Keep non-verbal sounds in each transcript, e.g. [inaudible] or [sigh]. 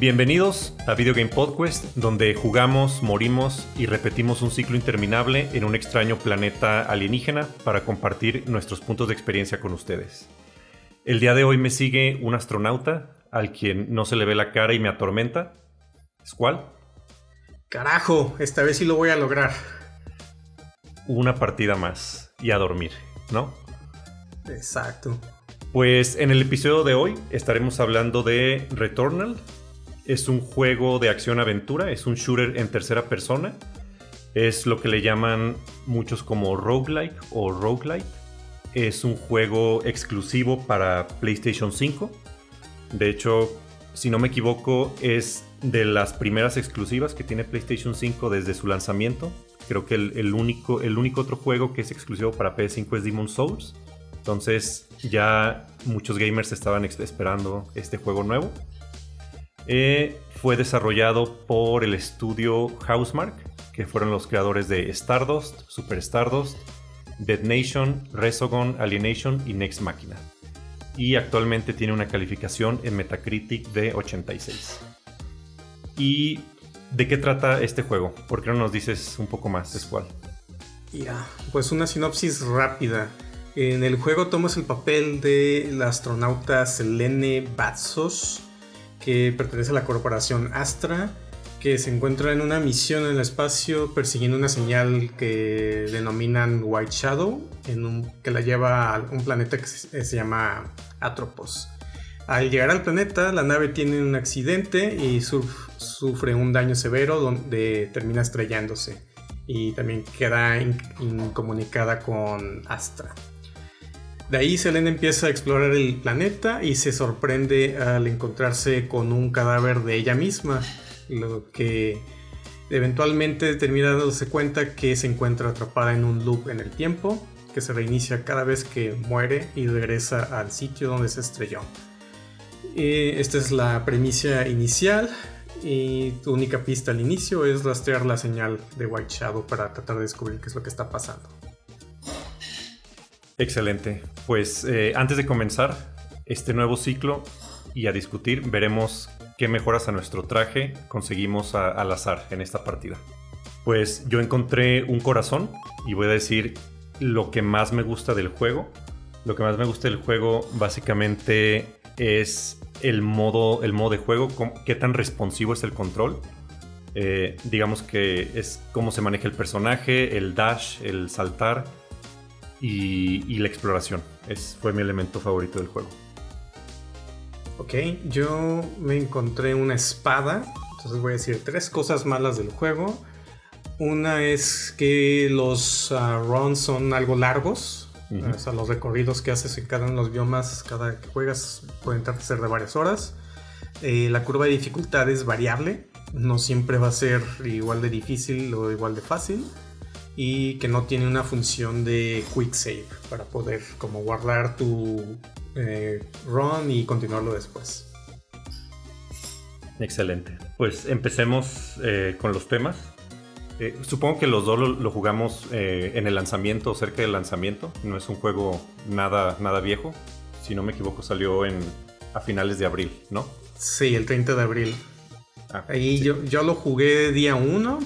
Bienvenidos a Video Game Podcast, donde jugamos, morimos y repetimos un ciclo interminable en un extraño planeta alienígena para compartir nuestros puntos de experiencia con ustedes. El día de hoy me sigue un astronauta al quien no se le ve la cara y me atormenta. ¿Es cuál? Carajo, esta vez sí lo voy a lograr. Una partida más y a dormir, ¿no? Exacto. Pues en el episodio de hoy estaremos hablando de Returnal. Es un juego de acción-aventura, es un shooter en tercera persona. Es lo que le llaman muchos como roguelike o roguelite. Es un juego exclusivo para PlayStation 5. De hecho, si no me equivoco, es de las primeras exclusivas que tiene PlayStation 5 desde su lanzamiento. Creo que el, único, el único otro juego que es exclusivo para PS5 es Demon Souls. Entonces ya muchos gamers estaban esperando este juego nuevo. Eh, fue desarrollado por el estudio Housemark, que fueron los creadores de Stardust, Super Stardust, Dead Nation, Resogon, Alienation y Next Machina. Y actualmente tiene una calificación en Metacritic de 86. ¿Y de qué trata este juego? ¿Por qué no nos dices un poco más, Escual? Ya, pues una sinopsis rápida. En el juego tomas el papel de la astronauta Selene Batsos, que pertenece a la corporación Astra, que se encuentra en una misión en el espacio persiguiendo una señal que denominan White Shadow, que la lleva a un planeta que se, llama Atropos. Al llegar al planeta, la nave tiene un accidente y sufre un daño severo donde termina estrellándose y también queda incomunicada con Astra. De ahí Selene empieza a explorar el planeta y se sorprende al encontrarse con un cadáver de ella misma, lo que eventualmente termina dándose cuenta que se encuentra atrapada en un loop en el tiempo, que se reinicia cada vez que muere y regresa al sitio donde se estrelló. esta es la premisa inicial y tu única pista al inicio es rastrear la señal de White Shadow para tratar de descubrir qué es lo que está pasando. Excelente. Pues eh, antes de comenzar este nuevo ciclo y a discutir, veremos qué mejoras a nuestro traje conseguimos al azar en esta partida. Pues yo encontré un corazón y voy a decir lo que más me gusta del juego. Lo que más me gusta del juego básicamente es el modo, el modo de juego, qué tan responsivo es el control. Eh, digamos que es cómo se maneja el personaje, el dash, el saltar y, la exploración. Es, fue mi elemento favorito del juego. Ok, yo me encontré una espada. Entonces voy a decir tres cosas malas del juego. Una es que los ah, runs son algo largos. O sea, los recorridos que haces en cada uno de los biomas, cada que juegas, pueden ser de varias horas. Eh, la curva de dificultad es variable. No siempre va a ser igual de difícil o igual de fácil y que no tiene una función de quick save para poder como guardar tu eh, run y continuarlo después. Excelente. Pues empecemos eh, con los temas. Eh, supongo que los dos lo, jugamos en el lanzamiento, cerca del lanzamiento. No es un juego nada, nada viejo. Si no me equivoco, salió en, a finales de abril, ¿no? Sí, el 30 de abril. Ah, Ahí yo, yo lo jugué día 1,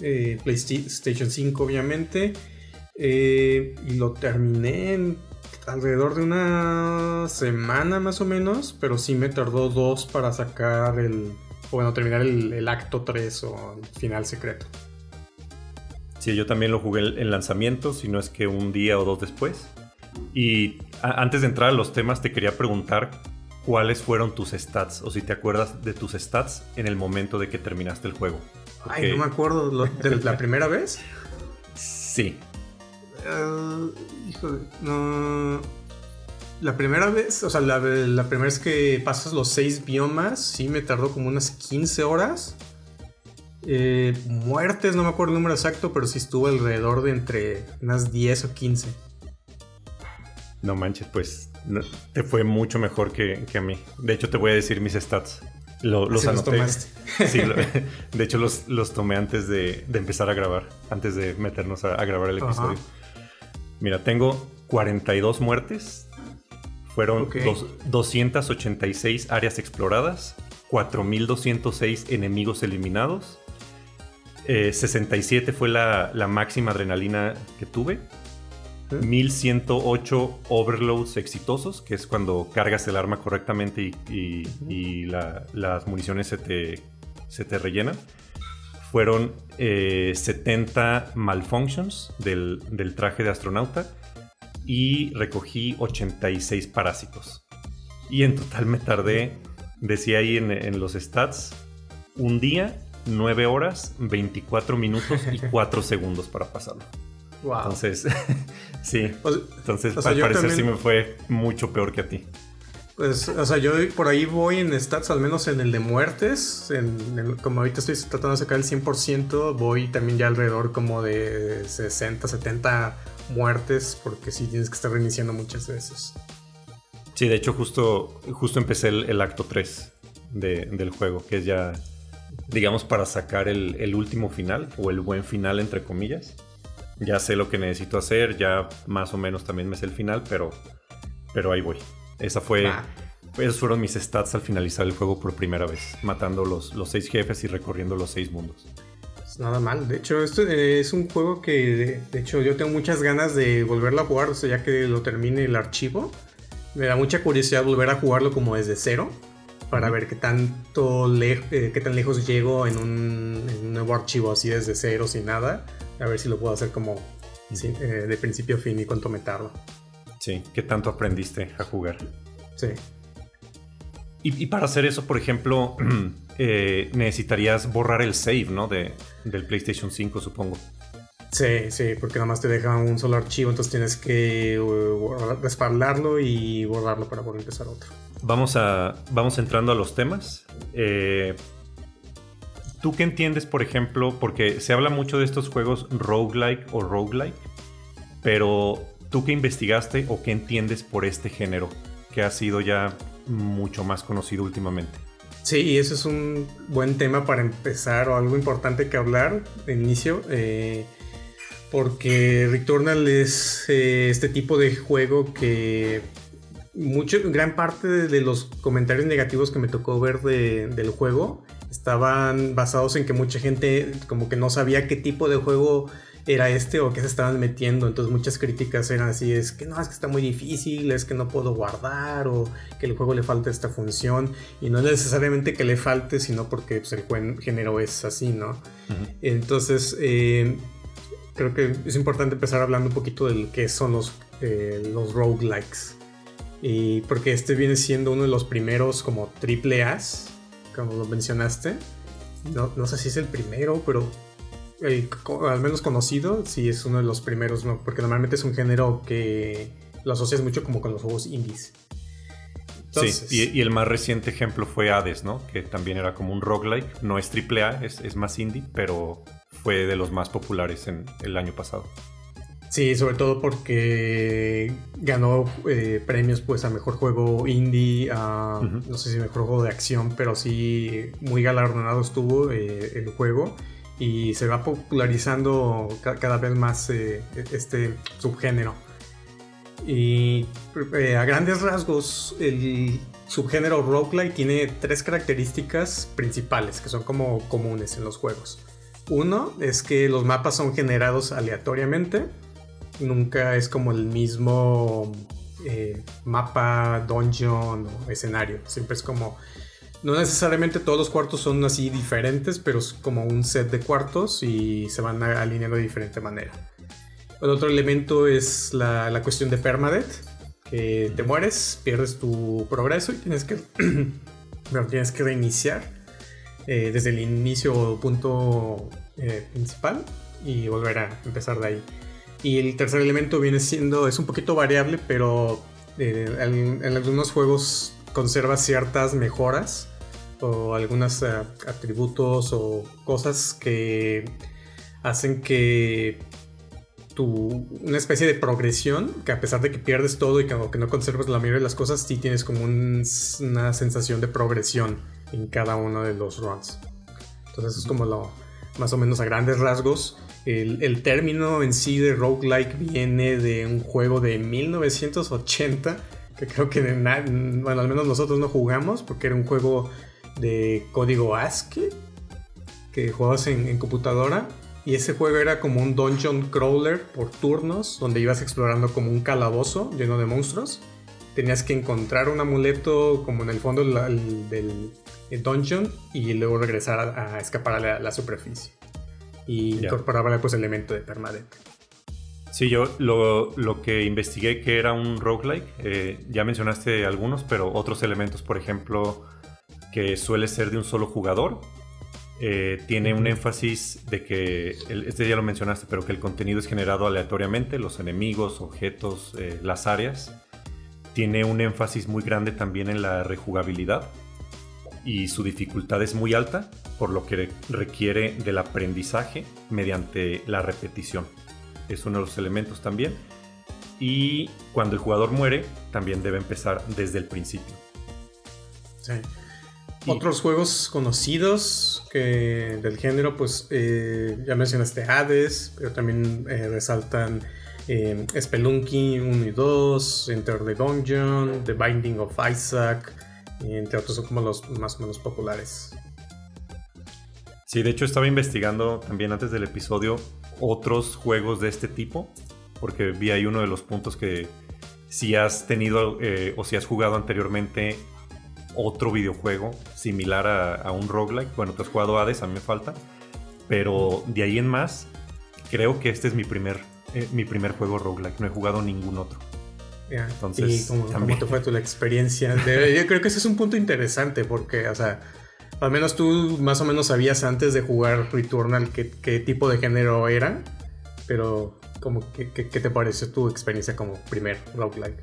eh, PlayStation 5 obviamente, eh, y lo terminé en alrededor de una semana más o menos, pero sí me tardó dos para sacar el, bueno, terminar el, acto 3 o el final secreto. Sí, yo también lo jugué en lanzamiento, si no es que un día o dos después. Y antes de entrar a los temas, te quería preguntar cuáles fueron tus stats, o si te acuerdas de tus stats en el momento de que terminaste el juego. Ay, no me acuerdo. ¿De la primera vez? [laughs] Sí. Uh, híjole, no. La primera vez, o sea, la, primera vez que pasas los seis biomas, sí me tardó como unas 15 horas. Eh, muertes, no me acuerdo el número exacto, pero sí estuvo alrededor de entre unas 10 o 15. No manches, pues te fue mucho mejor que, que, a mí. De hecho, te voy a decir mis stats los anoté. [laughs] sí, [laughs] de hecho los, tomé antes de, empezar a grabar, antes de meternos a, grabar el episodio. Mira, tengo 42 muertes, fueron 286 áreas exploradas 4.206 enemigos eliminados. 67 fue la, la, máxima adrenalina que tuve. 1108 overloads exitosos, que es cuando cargas el arma correctamente y, las municiones se te, se te rellenan. Fueron 70 eh, malfunctions del, traje de astronauta y recogí 86 parásitos. Y en total me tardé, decía ahí en, en los stats, un día, 9 horas, 24 minutos y 4 [laughs] segundos para pasarlo. Entonces, [laughs] sí. Entonces, al parecer sí me fue mucho peor que a ti. Pues, o sea, yo por ahí voy en stats, al menos en el de muertes. En como ahorita estoy tratando de sacar el 100%, voy también ya alrededor como de 60, 70 muertes, porque sí tienes que estar reiniciando muchas veces. Sí, de hecho, justo, justo empecé el, acto 3 del juego, que es ya, digamos, para sacar el, el último final, o el buen final, entre comillas ya sé lo que necesito hacer, ya más o menos también me sé el final, pero, pero ahí voy. Esa fue, esos fueron mis stats al finalizar el juego por primera vez, matando los, los seis jefes y recorriendo los seis mundos. Pues nada mal, de hecho esto es un juego que de, hecho yo tengo muchas ganas de volverlo a jugar, o sea, ya que lo termine el archivo. Me da mucha curiosidad volver a jugarlo como desde cero para ver qué tanto eh, qué tan lejos llego en un, en un, nuevo archivo así desde cero sin nada a ver si lo puedo hacer como eh, de principio a fin y cuánto me tardo. Sí, ¿qué tanto aprendiste a jugar? Sí. Y, para hacer eso, por ejemplo, [clears throat] eh, necesitarías borrar el save, ¿no? De, del PlayStation 5, supongo. Sí, sí, porque nada más te deja un solo archivo, entonces tienes que respaldarlo y borrarlo para poder empezar otro. Vamos, a, vamos entrando a los temas. Eh, ¿Tú qué entiendes, por ejemplo? Porque se habla mucho de estos juegos roguelike o roguelike, pero ¿tú qué investigaste o qué entiendes por este género que ha sido ya mucho más conocido últimamente? Sí, eso es un buen tema para empezar o algo importante que hablar de inicio. Eh, porque Returnal es eh, este tipo de juego que mucho, gran parte de, los comentarios negativos que me tocó ver del juego estaban basados en que mucha gente como que no sabía qué tipo de juego era este o qué se estaban metiendo. Entonces muchas críticas eran así, es que no, es que está muy difícil, es que no puedo guardar o que el juego le falta esta función. Y no es necesariamente que le falte, sino porque pues, el género es así, ¿no? Entonces eh, creo que es importante empezar hablando un poquito de qué son los, eh, los roguelikes. Y porque este viene siendo uno de los primeros como triple A's como lo mencionaste. No, sé si es el primero, pero al menos conocido, sí es uno de los primeros, ¿no? porque normalmente es un género que lo asocias mucho como con los juegos indies. sí, y, el más reciente ejemplo fue Hades, ¿no? Que también era como un roguelike, no es triple A, es, es más indie, pero fue de los más populares en el año pasado. Sí, sobre todo porque ganó eh, premios pues a mejor juego indie, a, no sé si mejor juego de acción, pero sí muy galardonado estuvo eh, el juego y se va popularizando cada vez más eh, este subgénero. Y a grandes rasgos, el subgénero roguelike tiene tres características principales que son como comunes en los juegos. Uno es que los mapas son generados aleatoriamente nunca es como el mismo eh, mapa, dungeon o escenario. Siempre es como. No necesariamente todos los cuartos son así diferentes, pero es como un set de cuartos y se van alineando de diferente manera. El otro elemento es la, cuestión de permadeath, que te mueres, pierdes tu progreso y tienes que, [clears throat] tienes que reiniciar eh, desde el inicio o punto eh, principal y volver a empezar de ahí. Y el tercer elemento viene siendo, es un poquito variable, pero eh, en, algunos juegos conserva ciertas mejoras o algunos eh, atributos o cosas que hacen que tu, una especie de progresión, que a pesar de que pierdes todo y que, que no conservas la mayoría de las cosas, sí tienes como una sensación de progresión en cada uno de los runs. Entonces es como lo, más o menos a grandes rasgos el, término en sí de roguelike viene de un juego de 1980 que creo que bueno, al menos nosotros no jugamos porque era un juego de código ASCII que jugabas en, computadora. Y ese juego era como un dungeon crawler por turnos, donde ibas explorando como un calabozo lleno de monstruos. Tenías que encontrar un amuleto como en el fondo del, dungeon y luego regresar a, escapar a la, superficie. Y incorporaba pues elemento de permanente. Sí, yo lo, que investigué que era un roguelike, eh, ya mencionaste algunos, pero otros elementos, por ejemplo, que suele ser de un solo jugador, eh, tiene un énfasis de que, este ya lo mencionaste, pero que el contenido es generado aleatoriamente, los enemigos, objetos, eh, las áreas. Tiene un énfasis muy grande también en la rejugabilidad y su dificultad es muy alta, por lo que requiere del aprendizaje mediante la repetición es uno de los elementos también. Y cuando el jugador muere, también debe empezar desde el principio. Otros juegos conocidos que del género, pues eh, ya mencionaste Hades, pero también eh, resaltan eh, Spelunky 1 y 2, Enter the Dungeon, The Binding of Isaac, entre otros son como los más o menos populares. Sí, de hecho estaba investigando también antes del episodio otros juegos de este tipo, porque vi ahí uno de los puntos que si has tenido eh, o si has jugado anteriormente otro videojuego similar a, un roguelike, bueno, tú has jugado Hades, a mí me falta, pero de ahí en más, creo que este es mi primer, eh, mi primer juego roguelike, no he jugado ningún otro. Entonces, ¿Y cómo, te fue tu experiencia? yo creo que ese es un punto interesante porque, o sea, al menos tú más o menos sabías antes de jugar Returnal qué, qué tipo de género era. Pero, como, ¿qué, qué, te pareció tu experiencia como primer roguelike?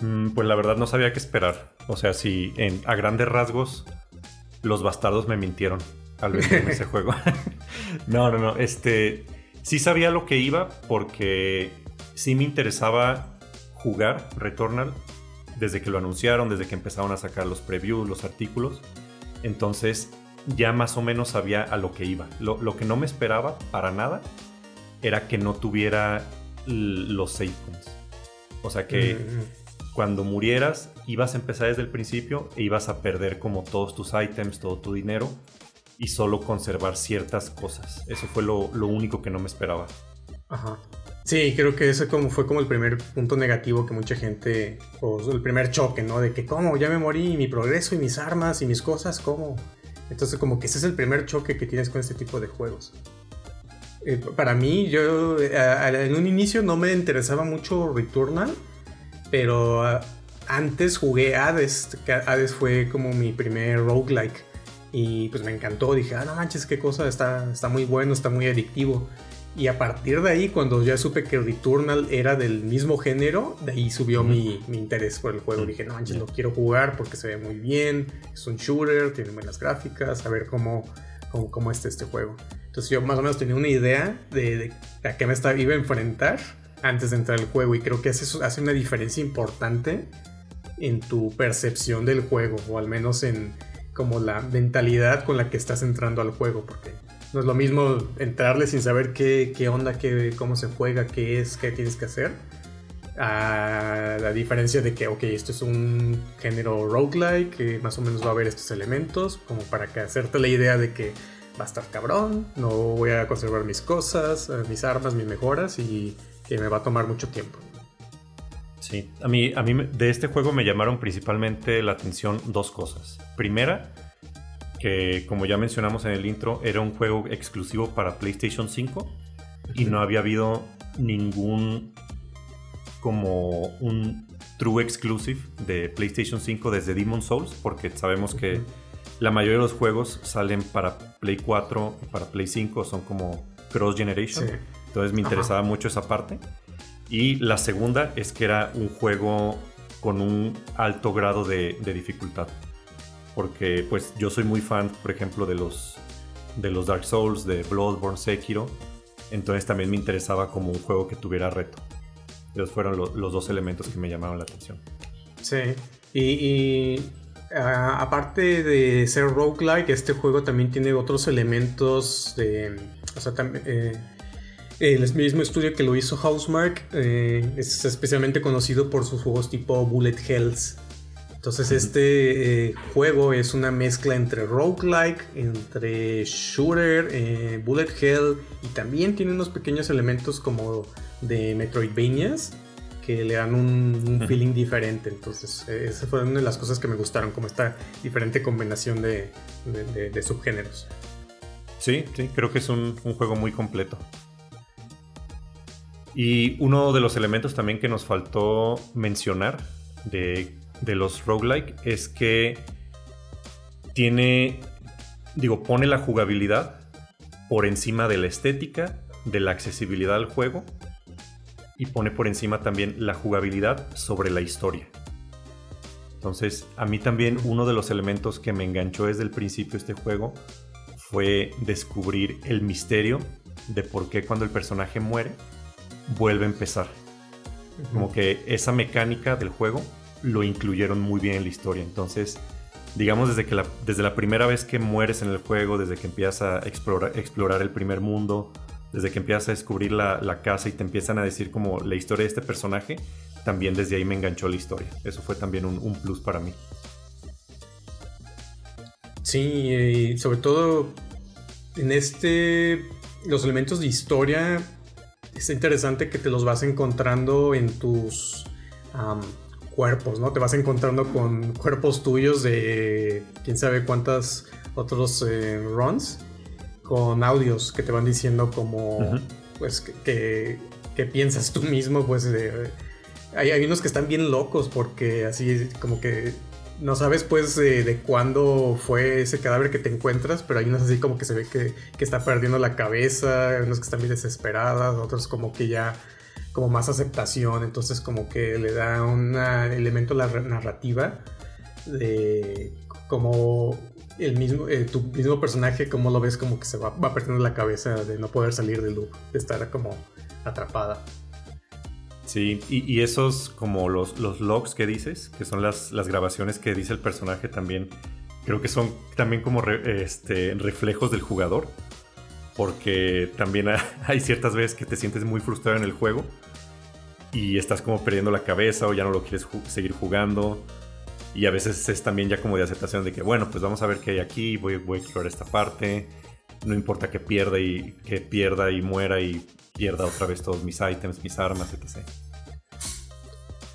Mm, pues la verdad no sabía qué esperar. O sea, si en, a grandes rasgos los bastardos me mintieron al ver ese [laughs] juego. [laughs] no, no, no. Este, sí sabía lo que iba porque sí me interesaba jugar Returnal desde que lo anunciaron, desde que empezaron a sacar los previews, los artículos. Entonces ya más o menos sabía a lo que iba. Lo, que no me esperaba para nada era que no tuviera los save points. O sea que mm. cuando murieras ibas a empezar desde el principio e ibas a perder como todos tus items, todo tu dinero y solo conservar ciertas cosas. Eso fue lo, único que no me esperaba. Ajá. Sí, creo que ese como fue como el primer punto negativo que mucha gente, o el primer choque, ¿no? De que, ¿cómo? Ya me morí, mi progreso y mis armas y mis cosas, ¿cómo? Entonces como que ese es el primer choque que tienes con este tipo de juegos. Eh, para mí, yo en un inicio no me interesaba mucho Returnal, pero antes jugué Hades, Hades fue como mi primer roguelike. Y pues me encantó, dije, ah, no manches, qué cosa, está, está muy bueno, está muy adictivo. Y a partir de ahí, cuando ya supe que Returnal era del mismo género, de ahí subió mi, interés por el juego. Dije, no manches, lo quiero jugar porque se ve muy bien, es un shooter, tiene buenas gráficas, a ver cómo, cómo, está este juego. Entonces yo más o menos tenía una idea de, a qué me estaba, iba a enfrentar antes de entrar al juego y creo que eso hace una diferencia importante en tu percepción del juego o al menos en como la mentalidad con la que estás entrando al juego porque no es lo mismo entrarle sin saber qué, qué onda, qué, cómo se juega, qué es, qué tienes que hacer. A la diferencia de que, ok, esto es un género roguelike, que más o menos va a haber estos elementos, como para que hacerte la idea de que va a estar cabrón, no voy a conservar mis cosas, eh, mis armas, mis mejoras y que me va a tomar mucho tiempo. Sí, a mí, a mí de este juego me llamaron principalmente la atención dos cosas. Primera, que como ya mencionamos en el intro, era un juego exclusivo para PlayStation 5 y no había habido ningún como un true exclusive de PlayStation 5 desde Demon Souls, porque sabemos que la mayoría de los juegos salen para Play 4 y para Play 5, son como cross generation. Entonces me interesaba mucho esa parte. Y la segunda es que era un juego con un alto grado de dificultad porque pues yo soy muy fan, por ejemplo, de los, de los Dark Souls, de Bloodborne, Sekiro, entonces también me interesaba como un juego que tuviera reto. Esos fueron los dos elementos que me llamaron la atención. Sí, y, aparte de ser roguelike, este juego también tiene otros elementos de... O sea. Eh, el mismo estudio que lo hizo Housemark eh, es especialmente conocido por sus juegos tipo Bullet Hells Entonces este eh, juego es una mezcla entre roguelike, entre shooter, eh, bullet hell y también tiene unos pequeños elementos como de Metroidvanias que le dan un, feeling diferente. Entonces eh, esa fue una de las cosas que me gustaron, como esta diferente combinación de, subgéneros. Sí, sí, creo que es un, un juego muy completo. Y uno de los elementos también que nos faltó mencionar de de los roguelike es que tiene, digo, pone la jugabilidad por encima de la estética, de la accesibilidad al juego y pone por encima también la jugabilidad sobre la historia. Entonces, a mí también uno de los elementos que me enganchó desde el principio este juego fue descubrir el misterio de por qué cuando el personaje muere vuelve a empezar. Como que esa mecánica del juego lo incluyeron muy bien en la historia. Entonces, digamos desde que la, desde la primera vez que mueres en el juego, desde que empiezas a explorar, el primer mundo, desde que empiezas a descubrir la, casa y te empiezan a decir como la historia de este personaje, también desde ahí me enganchó la historia. Eso fue también un, plus para mí. Sí, y sobre todo en este, los elementos de historia, es interesante que te los vas encontrando en tus cuerpos, ¿no? Te vas encontrando con cuerpos tuyos de quién sabe cuántas otros eh, runs, con audios que te van diciendo como, pues, que, piensas tú mismo, pues, hay, hay, unos que están bien locos porque así como que no sabes pues de, cuándo fue ese cadáver que te encuentras, pero hay unos así como que se ve que, que está perdiendo la cabeza, hay unos que están bien desesperadas, otros como que ya como más aceptación, entonces como que le da un elemento la narrativa de como el mismo, eh, tu mismo personaje, como lo ves como que se va, va perdiendo la cabeza de no poder salir del loop, de estar como atrapada. Sí, y, esos como los, los logs que dices, que son las, las grabaciones que dice el personaje también, creo que son también como este, reflejos del jugador porque también [laughs] hay ciertas veces que te sientes muy frustrado en el juego y estás como perdiendo la cabeza o ya no lo quieres seguir jugando. Y a veces es también ya como de aceptación de que, bueno, pues vamos a ver qué hay aquí, voy, voy a explorar esta parte. No importa que pierda y que pierda y muera y pierda otra vez todos mis ítems, mis armas, etc.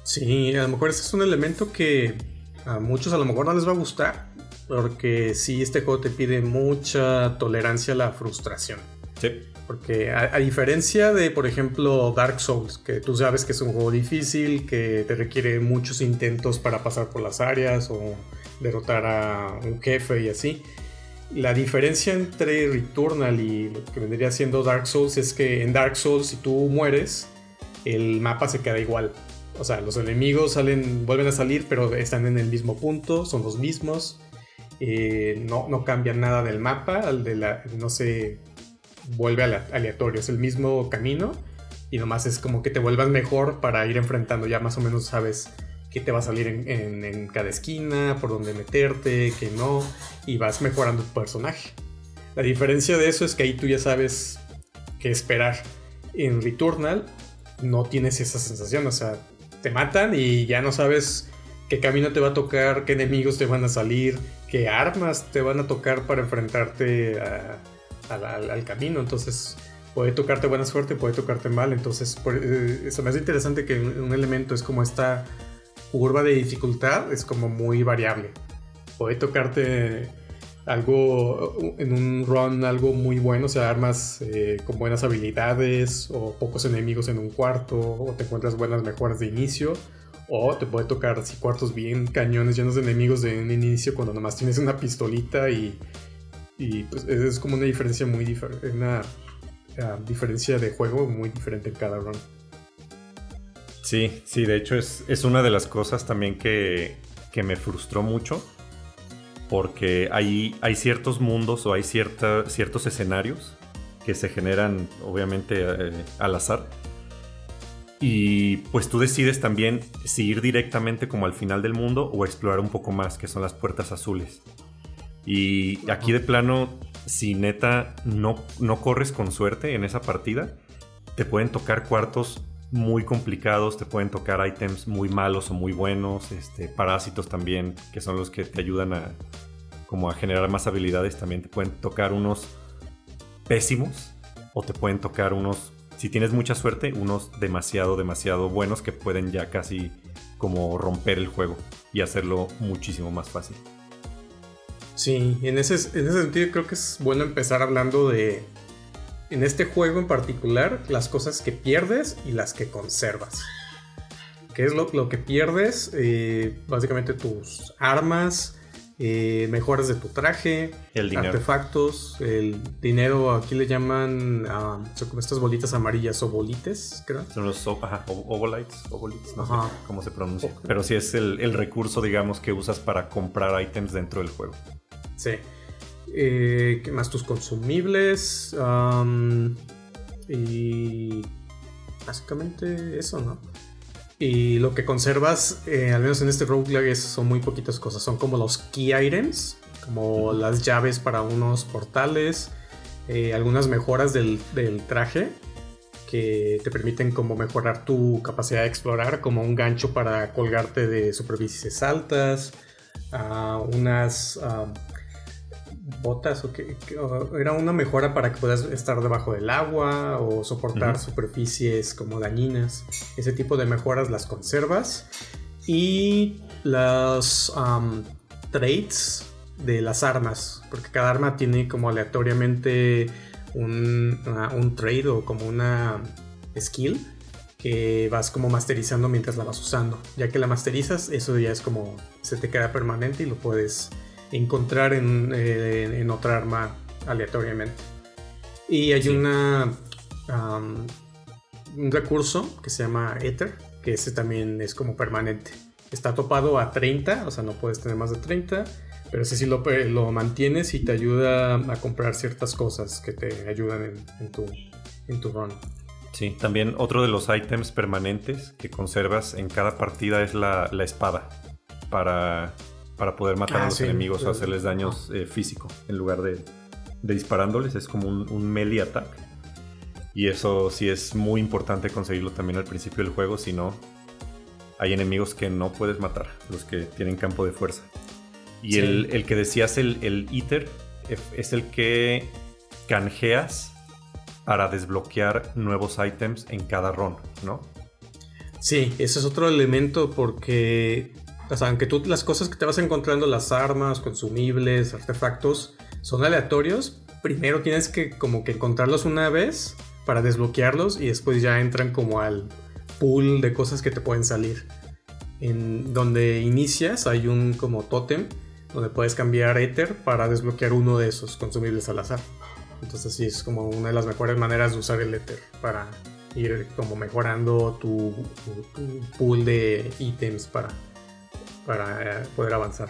Sí, a lo mejor ese es un elemento que a muchos a lo mejor no les va a gustar, porque sí, este juego te pide mucha tolerancia a la frustración. Sí. Porque a, diferencia de, por ejemplo, Dark Souls, que tú sabes que es un juego difícil, que te requiere muchos intentos para pasar por las áreas o derrotar a un jefe y así. La diferencia entre Returnal y lo que vendría siendo Dark Souls es que en Dark Souls si tú mueres, el mapa se queda igual. O sea, los enemigos salen, vuelven a salir, pero están en el mismo punto, son los mismos. Eh, no, no cambia nada del mapa, al de la, no se vuelve aleatorio, es el mismo camino y nomás es como que te vuelvas mejor para ir enfrentando, ya más o menos sabes qué te va a salir en, cada esquina, por dónde meterte, qué no, y vas mejorando tu personaje. La diferencia de eso es que ahí tú ya sabes qué esperar. En Returnal no tienes esa sensación, o sea, te matan y ya no sabes qué camino te va a tocar, qué enemigos te van a salir, qué armas te van a tocar para enfrentarte al camino. Entonces puede tocarte buena suerte, puede tocarte mal. Entonces eh, eso me hace interesante que un elemento es como esta curva de dificultad, es como muy variable. Puede tocarte algo en un run algo muy bueno, o sea, armas eh, con buenas habilidades o pocos enemigos en un cuarto o te encuentras buenas mejoras de inicio o te puede tocar así cuartos bien cañones llenos de enemigos de un inicio cuando nomás tienes una pistolita y, y pues es como una diferencia muy diferente, una ah, diferencia de juego muy diferente en cada run. Sí, sí, de hecho es, es una de las cosas también que, que me frustró mucho porque hay, hay ciertos mundos o hay cierta, ciertos escenarios que se generan obviamente eh, al azar y pues tú decides también si ir directamente como al final del mundo o explorar un poco más, que son las puertas azules. Y aquí de plano, si neta no, no corres con suerte en esa partida, te pueden tocar cuartos muy complicados, te pueden tocar ítems muy malos o muy buenos, este, parásitos también, que son los que te ayudan a, como a generar más habilidades, también te pueden tocar unos pésimos o te pueden tocar unos, si tienes mucha suerte, unos demasiado, demasiado buenos que pueden ya casi como romper el juego y hacerlo muchísimo más fácil. Sí, en ese, en ese sentido creo que es bueno empezar hablando de, en este juego en particular, las cosas que pierdes y las que conservas. ¿Qué es lo, que pierdes? Eh, básicamente tus armas, eh, mejoras de tu traje, artefactos, el dinero, aquí le llaman uh, estas bolitas amarillas, obolites, creo. Son los ovolites, no sé cómo se pronuncia. Pero sí es el, recurso, digamos, que usas para comprar ítems dentro del juego. Sí. Eh, ¿Qué más? Tus consumibles. y básicamente eso, ¿no? Y lo que conservas, eh, al menos en este roguelike, son muy poquitas cosas. Son como los key items, como las llaves para unos portales, eh, algunas mejoras del, traje que te permiten como mejorar tu capacidad de explorar, como un gancho para colgarte de superficies altas, uh, unas botas o que, era una mejora para que puedas estar debajo del agua o soportar superficies como dañinas. Ese tipo de mejoras las conservas. Y los traits de las armas, porque cada arma tiene como aleatoriamente un, un trade o como una skill que vas como masterizando mientras la vas usando. Ya que la masterizas, eso ya es como se te queda permanente y lo puedes encontrar eh, en, otra arma aleatoriamente. Y hay una un recurso que se llama Ether, que ese también es como permanente. Está topado a 30, o sea, no puedes tener más de 30, pero ese sí lo, lo mantienes y te ayuda a comprar ciertas cosas que te ayudan en, tu, en tu run. Sí, también otro de los ítems permanentes que conservas en cada partida es la, la espada. Para para poder matar a ah, los enemigos o hacerles daños eh, físico en lugar de, disparándoles. Es como un, melee attack. Y eso sí es muy importante conseguirlo también al principio del juego, si no, hay enemigos que no puedes matar, los que tienen campo de fuerza. Y el, que decías, el, el Eater, es el que canjeas para desbloquear nuevos ítems en cada run, ¿no? Sí, ese es otro elemento porque o sea, aunque tú las cosas que te vas encontrando, las armas, consumibles, artefactos, son aleatorios, primero tienes que como que encontrarlos una vez para desbloquearlos y después ya entran como al pool de cosas que te pueden salir. En donde inicias hay un como tótem donde puedes cambiar Ether para desbloquear uno de esos consumibles al azar. Entonces sí es como una de las mejores maneras de usar el Ether para ir como mejorando tu pool de ítems para para eh, poder avanzar.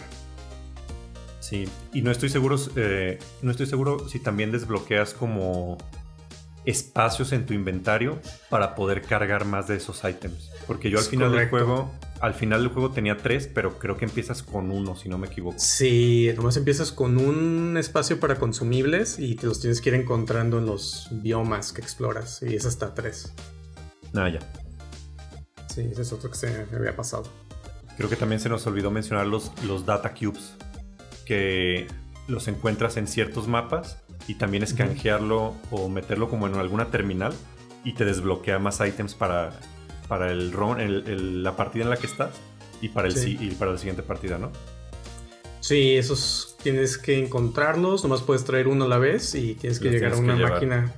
Sí, y no estoy seguro, eh, no estoy seguro si también desbloqueas como espacios en tu inventario para poder cargar más de esos ítems. Porque yo al final del juego, al final del juego tenía tres, pero creo que empiezas con uno, si no me equivoco. Sí, nomás empiezas con un espacio para consumibles y te los tienes que ir encontrando en los biomas que exploras. Y es hasta tres. Ah, ya. Sí, ese es otro que se me había pasado. Creo que también se nos olvidó mencionar los, los data cubes, que los encuentras en ciertos mapas y también es canjearlo o meterlo como en alguna terminal y te desbloquea más ítems para, para el, el, la partida en la que estás y para, el, y para la siguiente partida, ¿no? Sí, esos tienes que encontrarlos, nomás puedes traer uno a la vez y tienes que llegar a una máquina.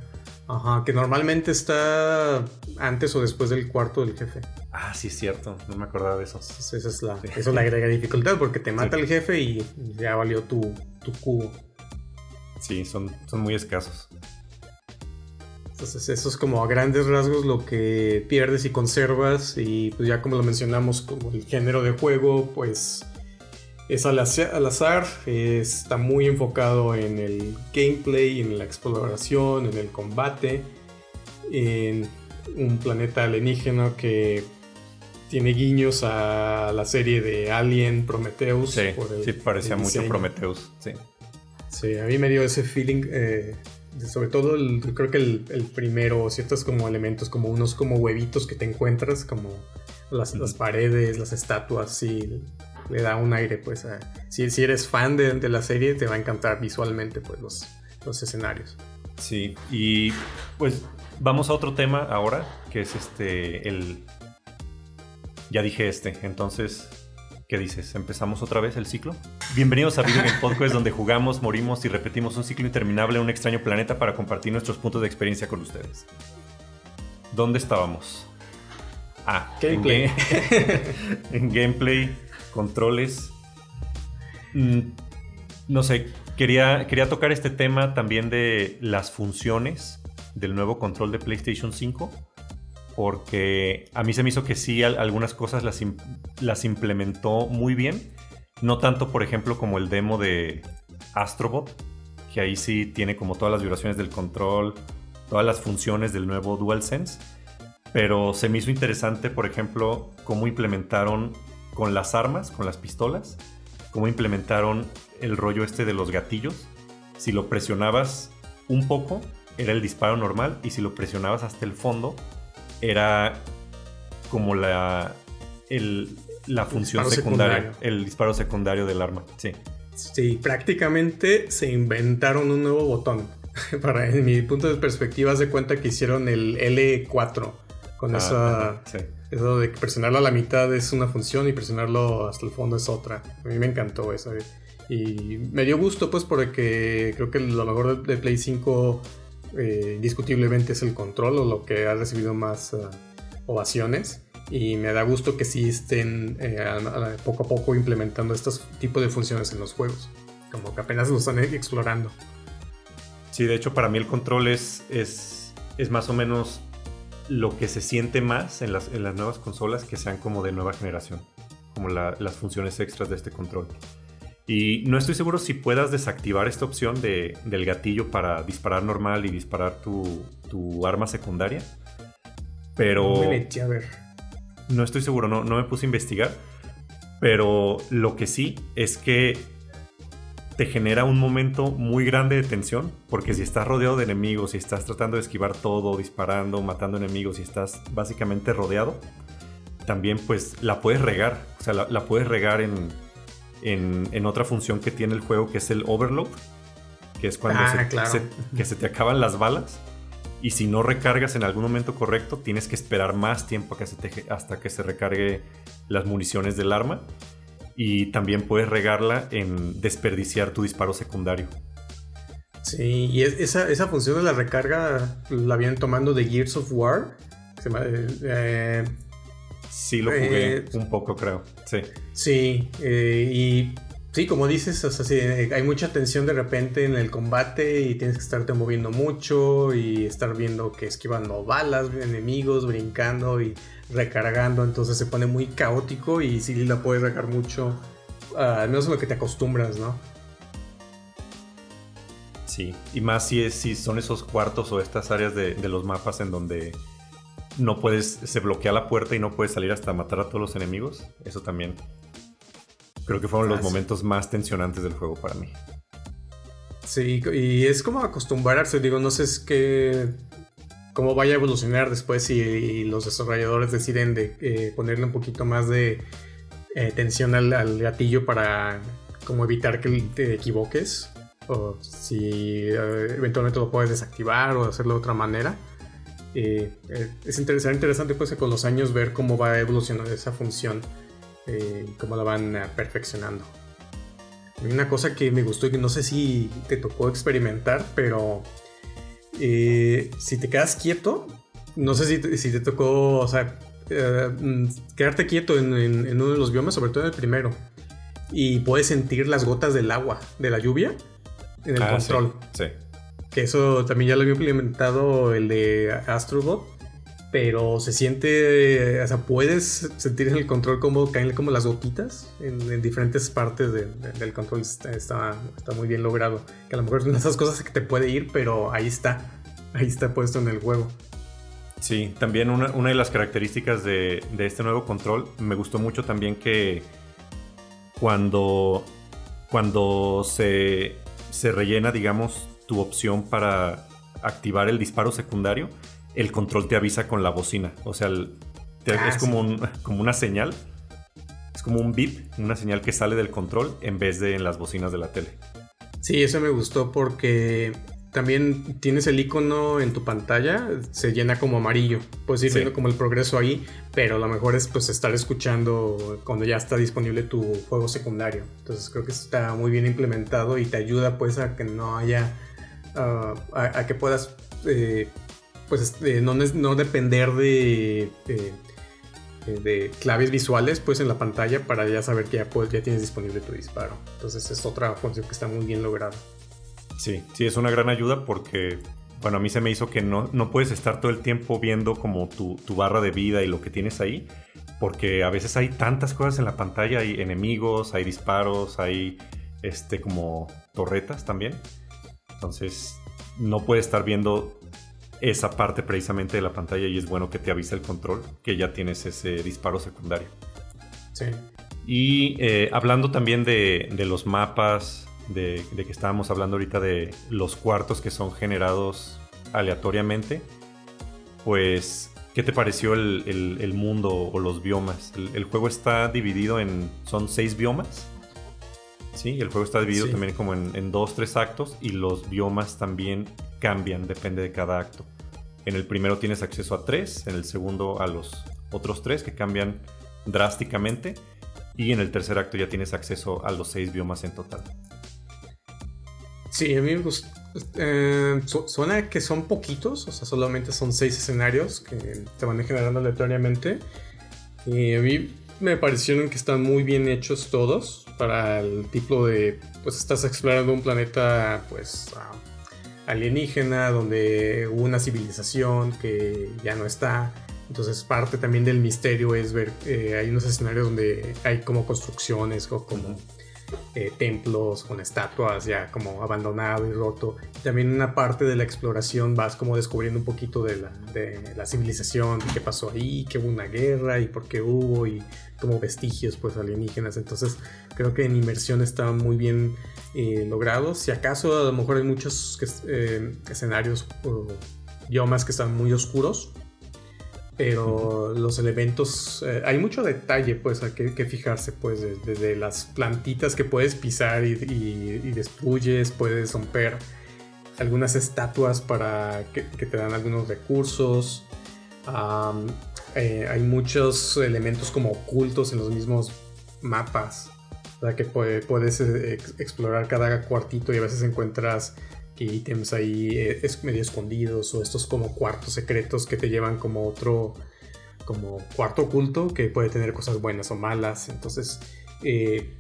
Ajá, que normalmente está antes o después del cuarto del jefe. Ah, sí, es cierto. No me acordaba de eso. Esa es la, Eso le agrega dificultad porque te mata el jefe y ya valió tu, cubo. Sí, son, son muy escasos. Entonces eso es como a grandes rasgos lo que pierdes y conservas y pues ya como lo mencionamos como el género de juego pues es al azar, está muy enfocado en el gameplay, en la exploración, en el combate, en un planeta alienígena que tiene guiños a la serie de Alien Prometheus. Sí, sí parecía mucho Prometheus, sí. Sí, a mí me dio ese feeling. Eh, sobre todo el, creo que el, primero, ciertos como elementos, como unos como huevitos que te encuentras, como las, paredes, las estatuas, sí, le da un aire, pues, si, si eres fan de, de, la serie, te va a encantar visualmente, pues, los, los escenarios. Sí, y pues vamos a otro tema ahora, que es este, el... Ya dije este, entonces ¿Qué dices? ¿Empezamos otra vez el ciclo? Bienvenidos a Video Game Podcast, donde jugamos, morimos y repetimos un ciclo interminable en un extraño planeta para compartir nuestros puntos de experiencia con ustedes. ¿Dónde estábamos? Ah, gameplay. [laughs] En, gameplay, controles. Mm, no sé, quería, quería tocar este tema también de las funciones del nuevo control de PlayStation 5 porque a mí se me hizo que sí, algunas cosas las, las implementó muy bien. No tanto, por ejemplo, como el demo de Astrobot, que ahí sí tiene como todas las vibraciones del control, todas las funciones del nuevo DualSense. Pero se me hizo interesante, por ejemplo, cómo implementaron con las armas, con las pistolas, cómo implementaron el rollo este de los gatillos. Si lo presionabas un poco, era el disparo normal, y si lo presionabas hasta el fondo, era como la, la función secundaria, el disparo secundario del arma. Sí. Sí, prácticamente se inventaron un nuevo botón. [laughs] Para en mi punto de perspectiva, se cuenta que hicieron el L4 con ah, esa, eso de que presionarlo a la mitad es una función y presionarlo hasta el fondo es otra. A mí me encantó eso. Y me dio gusto, pues, porque creo que lo mejor de Play 5 eh, indiscutiblemente es el control o lo que ha recibido más uh, ovaciones. Y me da gusto que sí estén eh, poco a poco implementando estos tipos de funciones en los juegos. Como que apenas lo están explorando. Sí, de hecho para mí el control es, es, es más o menos lo que se siente más en las, en las nuevas consolas que sean como de nueva generación. Como las funciones extras de este control. Y no estoy seguro si puedas desactivar esta opción de, del gatillo para disparar normal y disparar tu, tu arma secundaria. Pero... a ver. No estoy seguro, no, no me puse a investigar. Pero lo que sí es que te genera un momento muy grande de tensión, porque si estás rodeado de enemigos, si estás tratando de esquivar todo, disparando, matando enemigos, y estás básicamente rodeado, también pues la puedes regar, o sea, la puedes regar en, en, otra función que tiene el juego que es el overload, que es cuando ah, se, que se te acaban las balas y si no recargas en algún momento correcto tienes que esperar más tiempo que se hasta que se recargue las municiones del arma y también puedes regarla en desperdiciar tu disparo secundario. Sí, y esa, esa función de la recarga la vienen tomando de Gears of War. Se eh, Sí, lo jugué eh, un poco, creo. Sí. Sí, eh, y sí, como dices, hay mucha tensión de repente en el combate y tienes que estarte moviendo mucho y estar viendo que esquivando balas, enemigos, brincando y recargando. Entonces se pone muy caótico y sí la puedes regar mucho, ah, al menos en lo que te acostumbras, ¿no? Sí, y más si, es, si son esos cuartos o estas áreas de los mapas en donde no puedes, se bloquea la puerta y no puedes salir hasta matar a todos los enemigos. Eso también creo que fueron los momentos más tensionantes del juego para mí. Sí, y es como acostumbrarse, digo, no sé es que cómo vaya a evolucionar después si los desarrolladores deciden de eh, ponerle un poquito más de eh, tensión al, gatillo para como evitar que te equivoques o si eh, eventualmente lo puedes desactivar o hacerlo de otra manera. Eh, es interesante, interesante pues con los años ver cómo va evolucionando esa función eh, y cómo la van eh, perfeccionando. una cosa que me gustó y que no sé si te tocó experimentar, pero si te quedas quieto, no sé si, si te tocó, o sea, mm, quedarte quieto en, uno de los biomas, sobre todo en el primero, y puedes sentir las gotas del agua, de la lluvia, en el ah, control. sí. Que eso también ya lo había implementado el de Astrobot. Pero se siente, o sea, puedes sentir en el control como caen como las gotitas en, diferentes partes del control. Está, está, muy bien logrado. Que a lo mejor son esas cosas que te puede ir, pero ahí está. Ahí está puesto en el juego. Sí, también una, una de las características de, de, este nuevo control, me gustó mucho también que cuando, cuando se, se rellena, digamos, tu opción para activar el disparo secundario, el control te avisa con la bocina. O sea, ah, es como, [laughs] como una señal. Es como un beep, una señal que sale del control en vez de en las bocinas de la tele. Sí, eso me gustó porque también tienes el icono en tu pantalla, se llena como amarillo. Puedes ir viendo como el progreso ahí, pero lo mejor es pues estar escuchando cuando ya está disponible tu juego secundario. Entonces creo que está muy bien implementado y te ayuda pues a que no haya, ah, a, que puedas eh, pues este, no, no, depender de, de, claves visuales pues en la pantalla para ya saber que ya, pues, ya tienes disponible tu disparo. Entonces es otra función que está muy bien lograda. Sí, sí, es una gran ayuda porque, bueno, a mí se me hizo que no, no puedes estar todo el tiempo viendo como tu, barra de vida y lo que tienes ahí, porque a veces hay tantas cosas en la pantalla, hay enemigos, hay disparos, hay este como torretas también. Entonces, no puedes estar viendo esa parte precisamente de la pantalla y es bueno que te avise el control que ya tienes ese disparo secundario. Sí. Y eh, hablando también de, de los mapas, de, que estábamos hablando ahorita de los cuartos que son generados aleatoriamente, pues, ¿qué te pareció el, mundo o los biomas? El, juego está dividido en, son seis biomas. Sí, el juego está dividido también como en, en dos, tres actos y los biomas también cambian, depende de cada acto. En el primero tienes acceso a tres, en el segundo a los otros tres que cambian drásticamente y en el tercer acto ya tienes acceso a los seis biomas en total. Sí, a mí me gusta. Eh, suena que son poquitos, o sea, solamente son seis escenarios que se van generando aleatoriamente. Y a mí me parecieron que están muy bien hechos todos para el tipo de. Pues estás explorando un planeta, pues. alienígena, donde hubo una civilización que ya no está. Entonces, parte también del misterio es ver. Eh, hay unos escenarios donde hay como construcciones o como. Eh, templos con estatuas ya como abandonado y roto. También una parte de la exploración vas como descubriendo un poquito de la, de civilización, qué pasó ahí, que hubo una guerra y por qué hubo y como vestigios pues alienígenas. Entonces creo que en inmersión están muy bien eh, logrados. Si acaso a lo mejor hay muchos eh, escenarios o biomas que están muy oscuros pero los elementos, eh, hay mucho detalle pues a que, fijarse pues desde, las plantitas que puedes pisar y, destruyes, puedes romper algunas estatuas para que, te dan algunos recursos. Eh, hay muchos elementos como ocultos en los mismos mapas. O sea, que puedes eh, explorar cada cuartito y a veces encuentras ítems ahí eh, es medio escondidos o estos como cuartos secretos que te llevan como otro como cuarto oculto que puede tener cosas buenas o malas. Entonces eh,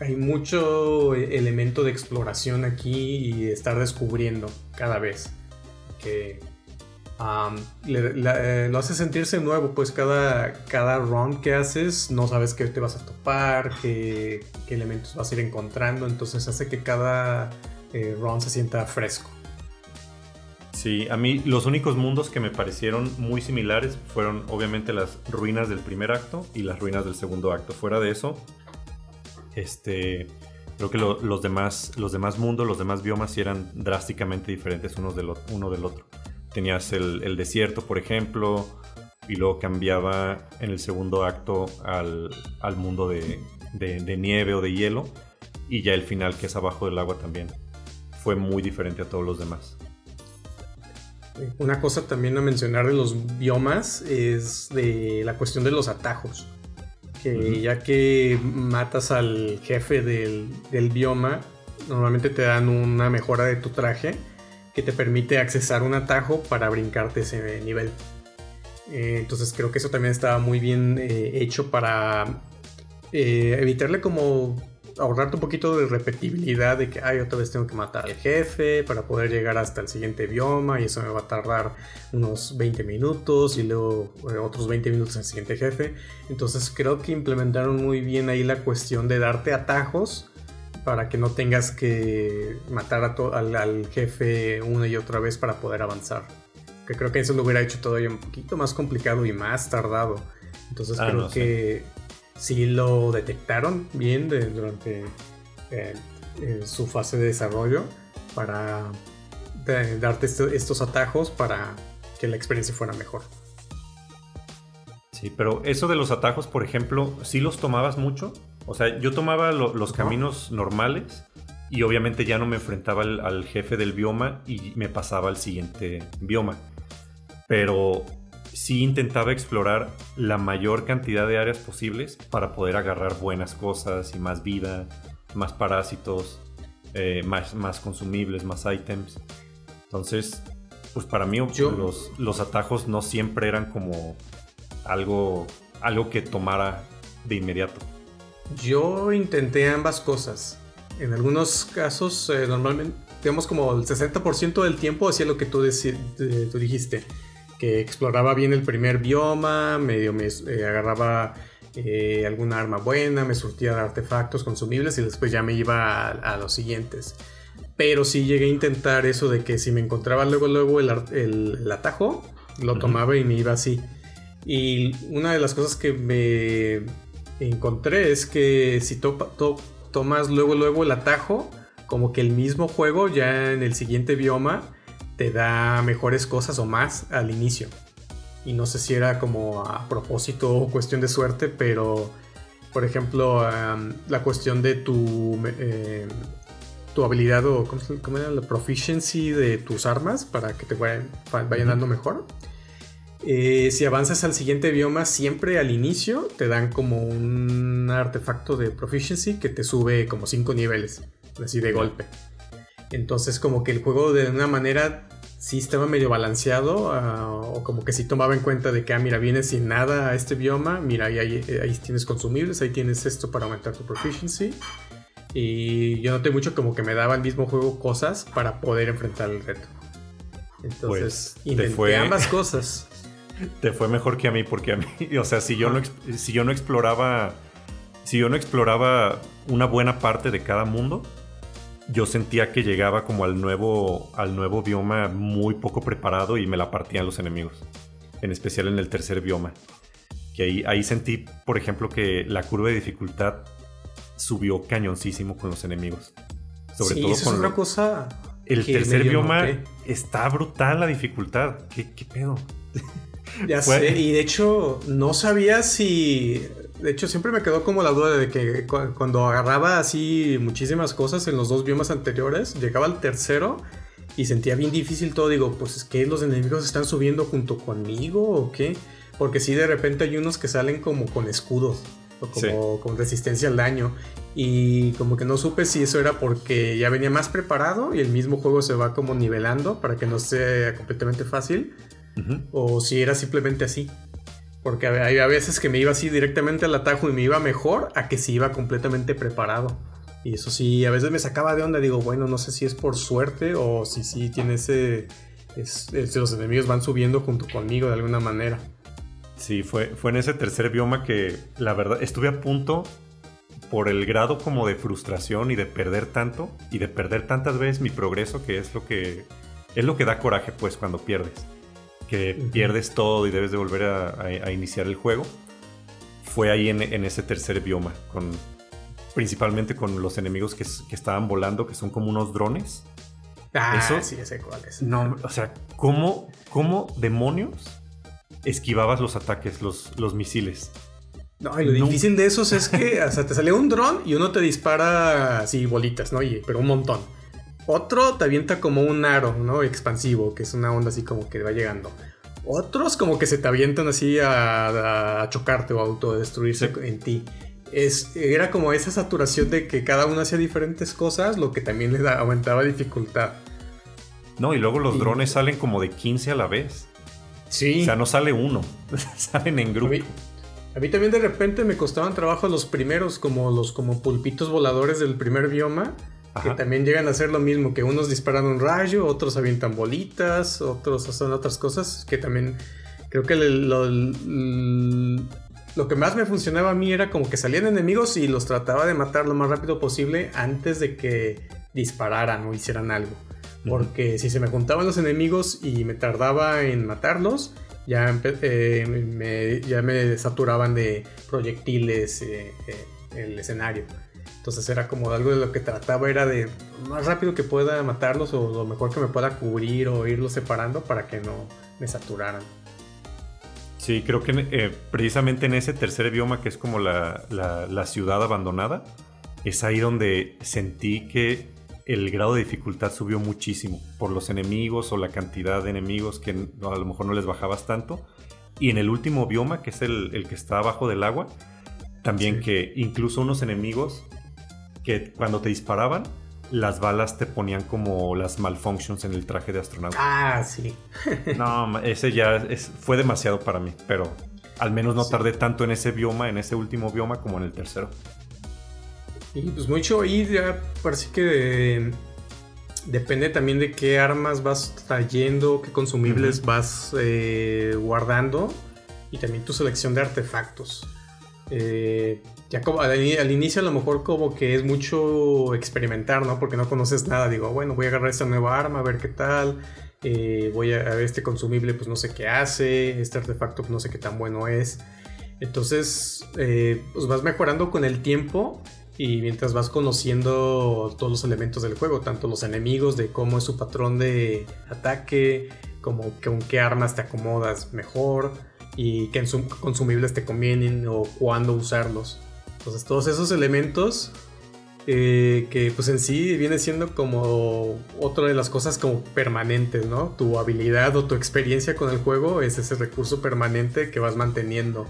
hay mucho elemento de exploración aquí y de estar descubriendo cada vez que eh, lo hace sentirse nuevo pues cada, cada run que haces no sabes qué te vas a topar qué, qué elementos vas a ir encontrando. Entonces hace que cada eh, Ron se sienta fresco. Sí, a mí los únicos mundos que me parecieron muy similares fueron obviamente las ruinas del primer acto y las ruinas del segundo acto. Fuera de eso, este, creo que los, demás, los demás mundos, los demás biomas eran drásticamente diferentes unos del, uno del otro. Tenías el, desierto, por ejemplo, y luego cambiaba en el segundo acto al, mundo de nieve o de hielo, y ya el final que es abajo del agua también fue muy diferente a todos los demás. Una cosa también a mencionar de los biomas es de la cuestión de los atajos. Que ya que matas al jefe del, bioma, normalmente te dan una mejora de tu traje que te permite accesar un atajo para brincarte ese nivel. Eh, entonces creo que eso también estaba muy bien eh, hecho para eh, evitarle como ahorrarte un poquito de repetibilidad de que, ay, otra vez tengo que matar al jefe para poder llegar hasta el siguiente bioma y eso me va a tardar unos 20 minutos y luego eh, otros 20 minutos en el siguiente jefe. Entonces creo que implementaron muy bien ahí la cuestión de darte atajos para que no tengas que matar a al, jefe una y otra vez para poder avanzar. Que creo que eso lo hubiera hecho todavía un poquito más complicado y más tardado. Entonces ah, creo que si lo detectaron bien durante eh, su fase de desarrollo para darte estos atajos para que la experiencia fuera mejor. Sí, pero eso de los atajos, por ejemplo, ¿sí los tomabas mucho? O sea, yo tomaba los caminos normales y obviamente ya no me enfrentaba al, jefe del bioma y me pasaba al siguiente bioma. Pero sí intentaba explorar la mayor cantidad de áreas posibles para poder agarrar buenas cosas y más vida, más parásitos, eh, más, más consumibles, más ítems. Entonces, pues para mí los, los atajos no siempre eran como algo, algo que tomara de inmediato. Yo intenté ambas cosas. En algunos casos, eh, normalmente, digamos como el 60% del tiempo hacía lo que tú, tú, dijiste, que exploraba bien el primer bioma, medio me eh, agarraba eh, alguna arma buena, me surtía de artefactos consumibles y después ya me iba a, los siguientes. Pero sí llegué a intentar eso de que si me encontraba luego, luego el, el, atajo, lo tomaba y me iba así. Y una de las cosas que me encontré es que si tomas luego luego el atajo, como que el mismo juego ya en el siguiente bioma te da mejores cosas o más al inicio. Y no sé si era como a propósito o cuestión de suerte, pero por ejemplo la cuestión de tu, eh, tu habilidad o ¿cómo, era? la proficiency de tus armas para que te vayan, vayan dando mejor eh, si avanzas al siguiente bioma, siempre al inicio te dan como un artefacto de proficiency que te sube como 5 niveles, así de golpe. Entonces como que el juego de una manera sí estaba medio balanceado, ah, o como que sí tomaba en cuenta de que, ah, mira, vienes sin nada a este bioma, mira, ahí, ahí, tienes consumibles, ahí tienes esto para aumentar tu proficiency. Y yo noté mucho como que me daba el mismo juego cosas para poder enfrentar el reto. Entonces, pues, intenté ambas [laughs] cosas. Te fue mejor que a mí, porque a mí, [laughs] o sea, si yo no, si yo no exploraba, si yo no exploraba una buena parte de cada mundo, yo sentía que llegaba como al nuevo, al nuevo bioma muy poco preparado y me la partían los enemigos. En especial en el tercer bioma. Que ahí, ahí sentí, por ejemplo, que la curva de dificultad subió cañoncísimo con los enemigos. Sobre todo con. otra cosa. El tercer bioma está brutal la dificultad. ¿Qué, qué pedo? [laughs] Ya sé, y de hecho no sabía si... De hecho siempre me quedó como la duda de que cuando agarraba así muchísimas cosas en los dos biomas anteriores, llegaba al tercero y sentía bien difícil todo. Digo, pues es que los enemigos están subiendo junto conmigo o qué. Porque sí, de repente hay unos que salen como con escudos o como con resistencia al daño. Y como que no supe si eso era porque ya venía más preparado y el mismo juego se va como nivelando para que no sea completamente fácil o si era simplemente así. Porque había veces que me iba así directamente al atajo y me iba mejor a que si iba completamente preparado. Y eso sí, a veces me sacaba de onda. Digo, bueno, no sé si es por suerte o si sí tiene ese. los enemigos van subiendo junto conmigo de alguna manera. Sí, fue, fue en ese tercer bioma que la verdad estuve a punto por el grado como de frustración y de perder tanto y de perder tantas veces mi progreso que es lo que es lo que da coraje pues cuando pierdes que pierdes todo y debes de volver a, iniciar el juego, fue ahí en, ese tercer bioma, con, principalmente con los enemigos que, estaban volando, que son como unos drones. Ah, Eso, sí, sé cuáles. No, o sea, ¿cómo, ¿cómo demonios esquivabas los ataques, los, los misiles? No, y lo difícil de esos es que hasta te sale un dron y uno te dispara así bolitas, ¿no? Oye, pero un montón. Otro te avienta como un aro, ¿no? Expansivo, que es una onda así como que va llegando. Otros como que se te avientan así a, chocarte o a autodestruirse en ti. Es, era como esa saturación de que cada uno hacía diferentes cosas, lo que también le aumentaba dificultad. No, y luego los drones salen como de 15 a la vez. Sí. O sea, no sale uno, [laughs] salen en grupo. A mí, también de repente me costaban trabajo los primeros, como los como pulpitos voladores del primer bioma que también llegan a hacer lo mismo, que unos disparan un rayo, otros avientan bolitas, otros hacen otras cosas, que también creo que lo, lo, que más me funcionaba a mí era como que salían enemigos y los trataba de matar lo más rápido posible antes de que dispararan o hicieran algo. Porque si se me juntaban los enemigos y me tardaba en matarlos, ya, eh, me, ya me saturaban de proyectiles eh, eh, el escenario. Entonces era como algo de lo que trataba era de más rápido que pueda matarlos o lo mejor que me pueda cubrir o irlos separando para que no me saturaran. Sí, creo que eh, precisamente en ese tercer bioma que es como la, la, ciudad abandonada, es ahí donde sentí que el grado de dificultad subió muchísimo por los enemigos o la cantidad de enemigos que a lo mejor no les bajabas tanto. Y en el último bioma, que es el, el que está abajo del agua, también que incluso unos enemigos que cuando te disparaban, las balas te ponían como las malfunctions en el traje de astronauta. Ah, sí. no, ese ya fue demasiado para mí, pero al menos no tardé tanto en ese bioma, en ese último bioma, como en el tercero. Y pues mucho ahí ya parece que depende también de qué armas vas trayendo, qué consumibles vas eh, guardando y también tu selección de artefactos. Eh, ya como al, inicio a lo mejor como que es mucho experimentar, ¿no? Porque no conoces nada. Digo, bueno, voy a agarrar esta nueva arma, a ver qué tal. Eh, voy a, ver este consumible, pues no sé qué hace. Este artefacto, pues no sé qué tan bueno es. Entonces, eh, pues vas mejorando con el tiempo y mientras vas conociendo todos los elementos del juego, tanto los enemigos, de cómo es su patrón de ataque, como con qué armas te acomodas mejor y qué consumibles te convienen o cuándo usarlos. Entonces todos esos elementos eh, que pues en sí viene siendo como otra de las cosas como permanentes, ¿no? Tu habilidad o tu experiencia con el juego es ese recurso permanente que vas manteniendo,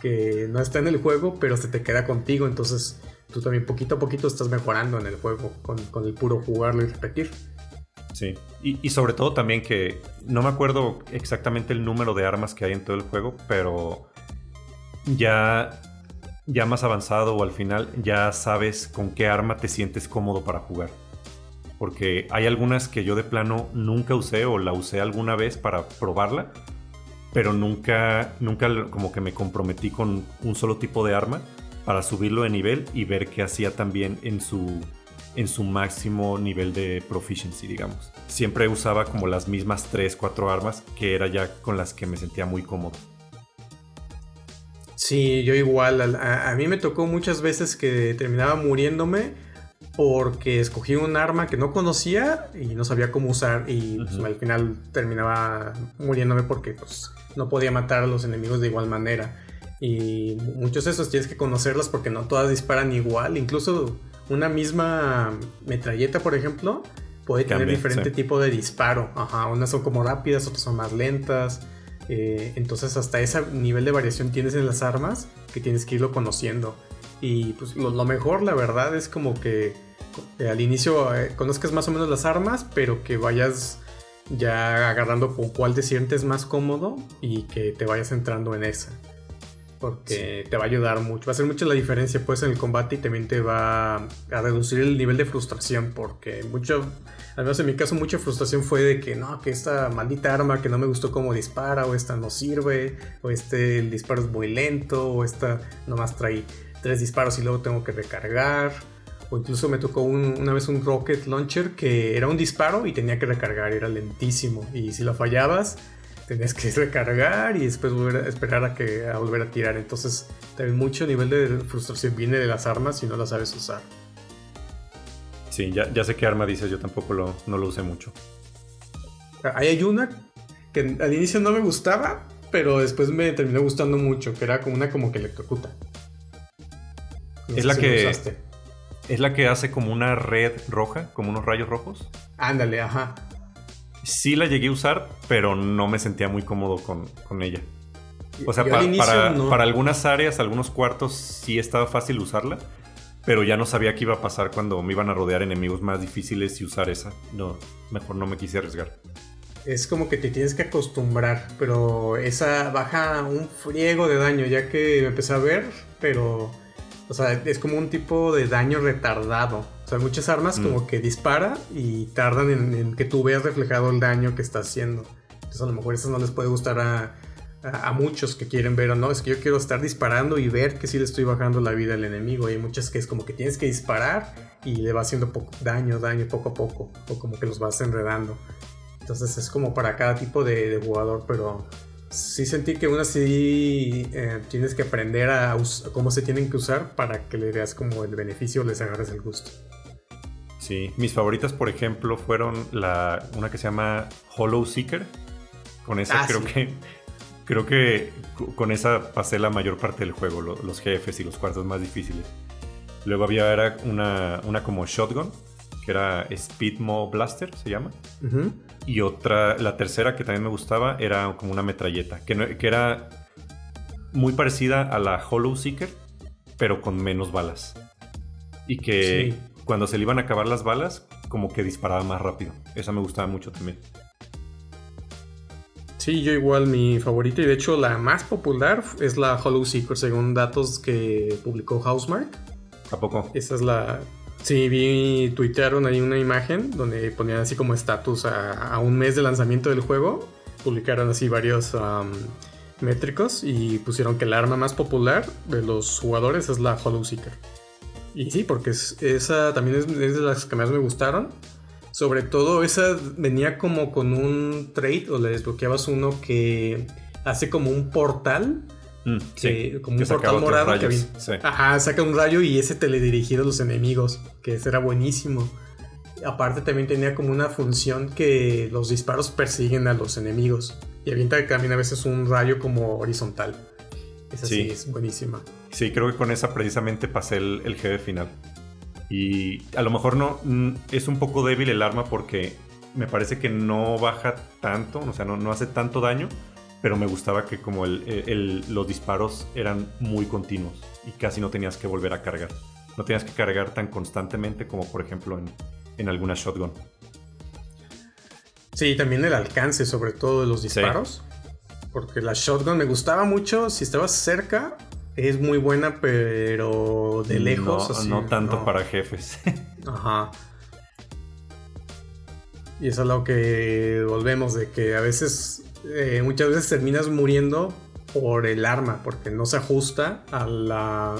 que no está en el juego, pero se te queda contigo, entonces tú también poquito a poquito estás mejorando en el juego con, el puro jugarlo y repetir. Sí, y, y, sobre todo también que no me acuerdo exactamente el número de armas que hay en todo el juego, pero ya ya más avanzado o al final ya sabes con qué arma te sientes cómodo para jugar. Porque hay algunas que yo de plano nunca usé o la usé alguna vez para probarla, pero nunca, nunca como que me comprometí con un solo tipo de arma para subirlo de nivel y ver qué hacía también en su, en su máximo nivel de proficiency, digamos. Siempre usaba como las mismas 3, 4 armas que era ya con las que me sentía muy cómodo. Sí, yo igual. A, mí me tocó muchas veces que terminaba muriéndome porque escogí un arma que no conocía y no sabía cómo usar y pues, al final terminaba muriéndome porque pues, no podía matar a los enemigos de igual manera. Y muchos de esos tienes que conocerlos porque no todas disparan igual. Incluso una misma metralleta, por ejemplo, puede tener diferente tipo de disparo. Ajá, unas son como rápidas, otras son más lentas. Eh, entonces hasta ese nivel de variación tienes en las armas que tienes que irlo conociendo. Y pues lo, mejor, la verdad, es como que eh, al inicio eh, conozcas más o menos las armas, pero que vayas ya agarrando con cuál te sientes más cómodo y que te vayas entrando en esa. Porque te va a ayudar mucho. Va a hacer mucho la diferencia pues en el combate y también te va a reducir el nivel de frustración. Porque mucho al menos en mi caso mucha frustración fue de que no, que esta maldita arma que no me gustó cómo dispara, o esta no sirve, o este el disparo es muy lento, o esta nomás trae tres disparos y luego tengo que recargar. O incluso me tocó una vez un rocket launcher que era un disparo y tenía que recargar, era lentísimo. Y si lo fallabas, tenías que [laughs] recargar y después volver a esperar a que a volver a tirar. Entonces, también mucho nivel de frustración viene de las armas si no las sabes usar. Sí, ya, sé qué arma dices, yo tampoco lo, no lo usé mucho. Ahí hay una que al inicio no me gustaba, pero después me terminó gustando mucho, que era como una como que electrocuta. es la que es la que hace como una red roja, como unos rayos rojos. Ándale, ajá. Sí la llegué a usar, pero no me sentía muy cómodo con, ella. O sea, para, para, algunas áreas, algunos cuartos sí estaba fácil usarla, pero ya no sabía qué iba a pasar cuando me iban a rodear enemigos más difíciles y usar esa. No, mejor no me quise arriesgar. Es como que te tienes que acostumbrar, pero esa baja un friego de daño, ya que me empecé a ver, pero... O sea, es como un tipo de daño retardado. O sea, muchas armas como mm. que dispara y tardan en, en, que tú veas reflejado el daño que está haciendo. Entonces a lo mejor eso no les puede gustar a, a, muchos que quieren ver o no, es que yo quiero estar disparando y ver que sí le estoy bajando la vida al enemigo. Y hay muchas que es como que tienes que disparar y le va haciendo poco, daño, daño poco a poco, o como que los vas enredando. Entonces es como para cada tipo de, jugador, pero sí sentí que aún así eh, tienes que aprender a cómo se tienen que usar para que le veas como el beneficio, les agarres el gusto. Sí, mis favoritas, por ejemplo, fueron la, una que se llama Hollow Seeker. Con esa ah, creo que creo que con esa pasé la mayor parte del juego, los jefes y los cuartos más difíciles. Luego había era una, una como Shotgun, que era Speedmo Blaster, se llama. Y otra, la tercera que también me gustaba, era como una metralleta, que, que era muy parecida a la Hollow Seeker, pero con menos balas. Y que cuando se le iban a acabar las balas, como que disparaba más rápido. Esa me gustaba mucho también. Sí, yo igual mi favorita y de hecho la más popular es la Hollow Seeker según datos que publicó Housemark. ¿A poco? Esa es la... Sí, vi, tuitearon ahí una imagen donde ponían así como estatus a, un mes de lanzamiento del juego. Publicaron así varios métricos y pusieron que el arma más popular de los jugadores es la Hollow Seeker. Y sí, porque esa también es, de las que más me gustaron. Sobre todo esa venía como con un trade o le desbloqueabas uno que hace como un portal. Mm, como un portal morado que Ajá, saca un rayo y ese teledirigido a los enemigos, que ese era buenísimo. Aparte también tenía como una función que los disparos persiguen a los enemigos. Y avienta también a veces un rayo como horizontal. Esa sí es buenísima. Sí, creo que con esa precisamente pasé el, el jefe final. Y a lo mejor no mm, es un poco débil el arma porque me parece que no baja tanto, o sea, no, no hace tanto daño, pero me gustaba que como el, los disparos eran muy continuos y casi no tenías que volver a cargar. No tenías que cargar tan constantemente como por ejemplo en, en alguna shotgun. Sí, también el alcance sobre todo de los disparos. Porque la shotgun me gustaba mucho si estabas cerca es muy buena, pero de lejos. No, no tanto para jefes. [laughs] Ajá. Y eso es lo que volvemos, de que a veces, eh, muchas veces terminas muriendo por el arma, porque no se ajusta a la,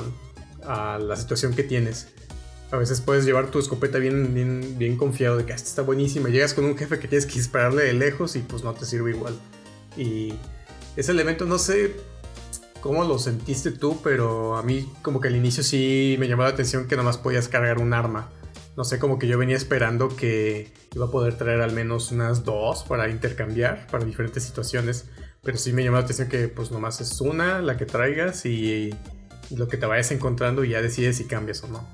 a la situación que tienes. A veces puedes llevar tu escopeta bien, bien, bien confiado de que esta está buenísima. Llegas con un jefe que tienes que dispararle de lejos y pues no te sirve igual. Y ese elemento, no sé, cómo lo sentiste tú, pero a mí como que al inicio sí me llamó la atención que nomás podías cargar un arma. No sé, como que yo venía esperando que iba a poder traer al menos unas dos para intercambiar para diferentes situaciones. Pero sí me llamó la atención que pues nomás es una la que traigas y, lo que te vayas encontrando y ya decides si cambias o no.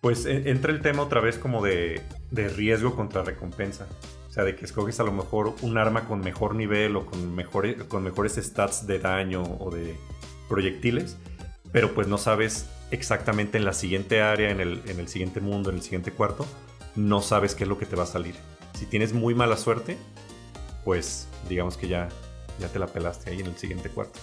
Pues entra el tema otra vez como de, de riesgo contra recompensa. O sea, de que escoges a lo mejor un arma con mejor nivel o con mejores, con mejores stats de daño o de proyectiles, pero pues no sabes exactamente en la siguiente área, en el, en el siguiente mundo, en el siguiente cuarto, no sabes qué es lo que te va a salir. Si tienes muy mala suerte, pues digamos que ya, ya te la pelaste ahí en el siguiente cuarto.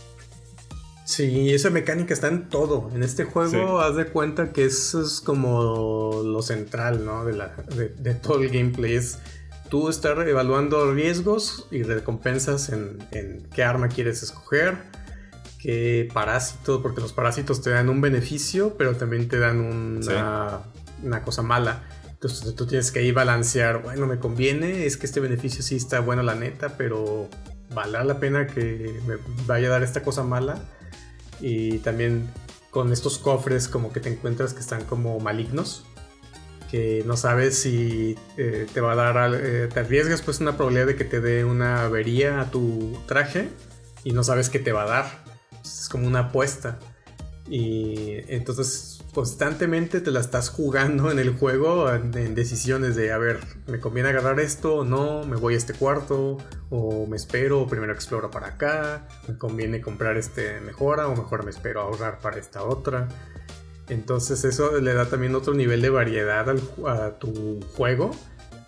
Sí, esa mecánica está en todo. En este juego, haz de cuenta que eso es como lo central, ¿no? De, la, de, de todo el gameplay. Es tú estar evaluando riesgos y recompensas en, qué arma quieres escoger, qué parásito, porque los parásitos te dan un beneficio, pero también te dan una, una cosa mala. Entonces tú tienes que ahí balancear, bueno, me conviene, es que este beneficio sí está bueno la neta, pero vale la pena que me vaya a dar esta cosa mala. Y también con estos cofres como que te encuentras que están como malignos que no sabes si eh, te va a dar, eh, te arriesgas pues una probabilidad de que te dé una avería a tu traje y no sabes qué te va a dar. Es como una apuesta. Y entonces constantemente te la estás jugando en el juego en, decisiones de, a ver, ¿me conviene agarrar esto o no? ¿Me voy a este cuarto? ¿O me espero? ¿Primero exploro para acá? ¿Me conviene comprar este mejora? ¿O mejor me espero ahorrar para esta otra? Entonces eso le da también otro nivel de variedad a tu juego,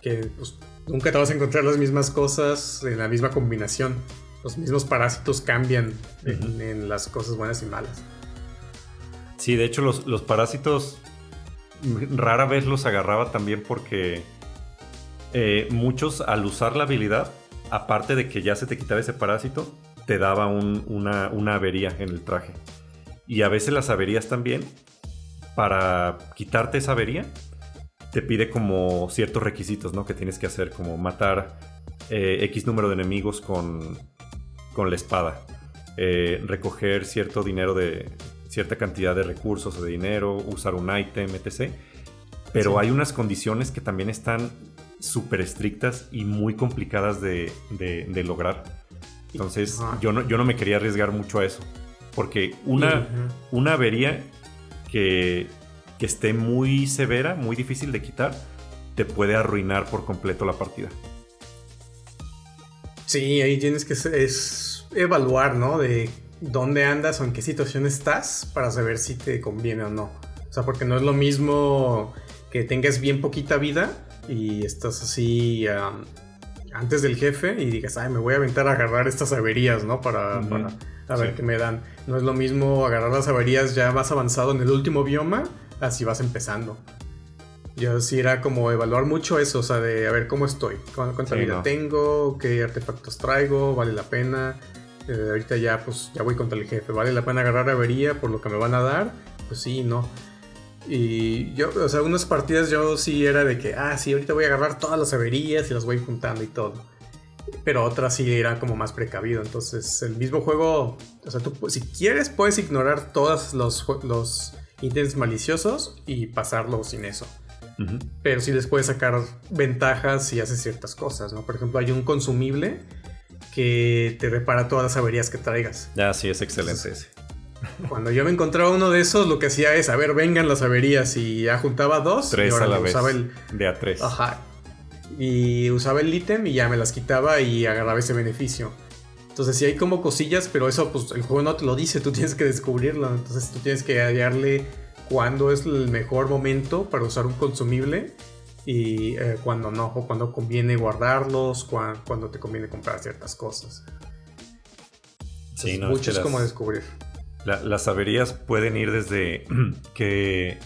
que pues, nunca te vas a encontrar las mismas cosas en la misma combinación. Los mismos parásitos cambian en, las cosas buenas y malas. Sí, de hecho los, los, parásitos rara vez los agarraba también porque eh, muchos al usar la habilidad, aparte de que ya se te quitaba ese parásito, te daba una, una avería en el traje. Y a veces las averías también para quitarte esa avería, te pide como ciertos requisitos, ¿no? Que tienes que hacer, como matar eh, X número de enemigos con, con la espada. Eh, recoger cierto dinero de cierta cantidad de recursos o de dinero, usar un ítem, etc. Pero hay unas condiciones que también están súper estrictas y muy complicadas de, lograr. Entonces yo no, yo no me quería arriesgar mucho a eso. Porque una, una avería que, que esté muy severa, muy difícil de quitar, te puede arruinar por completo la partida. Sí, ahí tienes que es evaluar, ¿no? De dónde andas o en qué situación estás para saber si te conviene o no. O sea, porque no es lo mismo que tengas bien poquita vida y estás así antes del jefe y digas, ay, me voy a aventar a agarrar estas averías, ¿no? Para, a ver qué me dan. No es lo mismo agarrar las averías ya más avanzado en el último bioma, así vas empezando. Yo sí era como evaluar mucho eso, o sea, de a ver cómo estoy, cuánta vida tengo, qué artefactos traigo, vale la pena. Eh, ahorita ya, pues, ya voy contra el jefe, vale la pena agarrar avería por lo que me van a dar. Pues sí, no. Y yo, o sea, unas partidas yo sí era de que, ah, sí, ahorita voy a agarrar todas las averías y las voy juntando y todo. Pero otras sí era como más precavido. Entonces, el mismo juego, o sea, tú si quieres puedes ignorar todos los, los ítems maliciosos y pasarlo sin eso. Pero sí les puedes sacar ventajas si haces ciertas cosas, ¿no? Por ejemplo, hay un consumible que te repara todas las averías que traigas. Ya, sí, es excelente ese. [laughs] Cuando yo me encontraba uno de esos, lo que hacía es, a ver, vengan las averías y ya juntaba dos. Tres a la vez. de a tres. Ajá. Y usaba el ítem y ya me las quitaba y agarraba ese beneficio. Entonces sí hay como cosillas, pero eso pues el juego no te lo dice, [laughs] tú tienes que descubrirlo. Entonces tú tienes que hallarle cuándo es el mejor momento para usar un consumible y eh, cuando no, o cuando conviene guardarlos, cuando, te conviene comprar ciertas cosas. Sí, no, mucho es, como descubrir. las averías pueden ir desde [clears throat] que,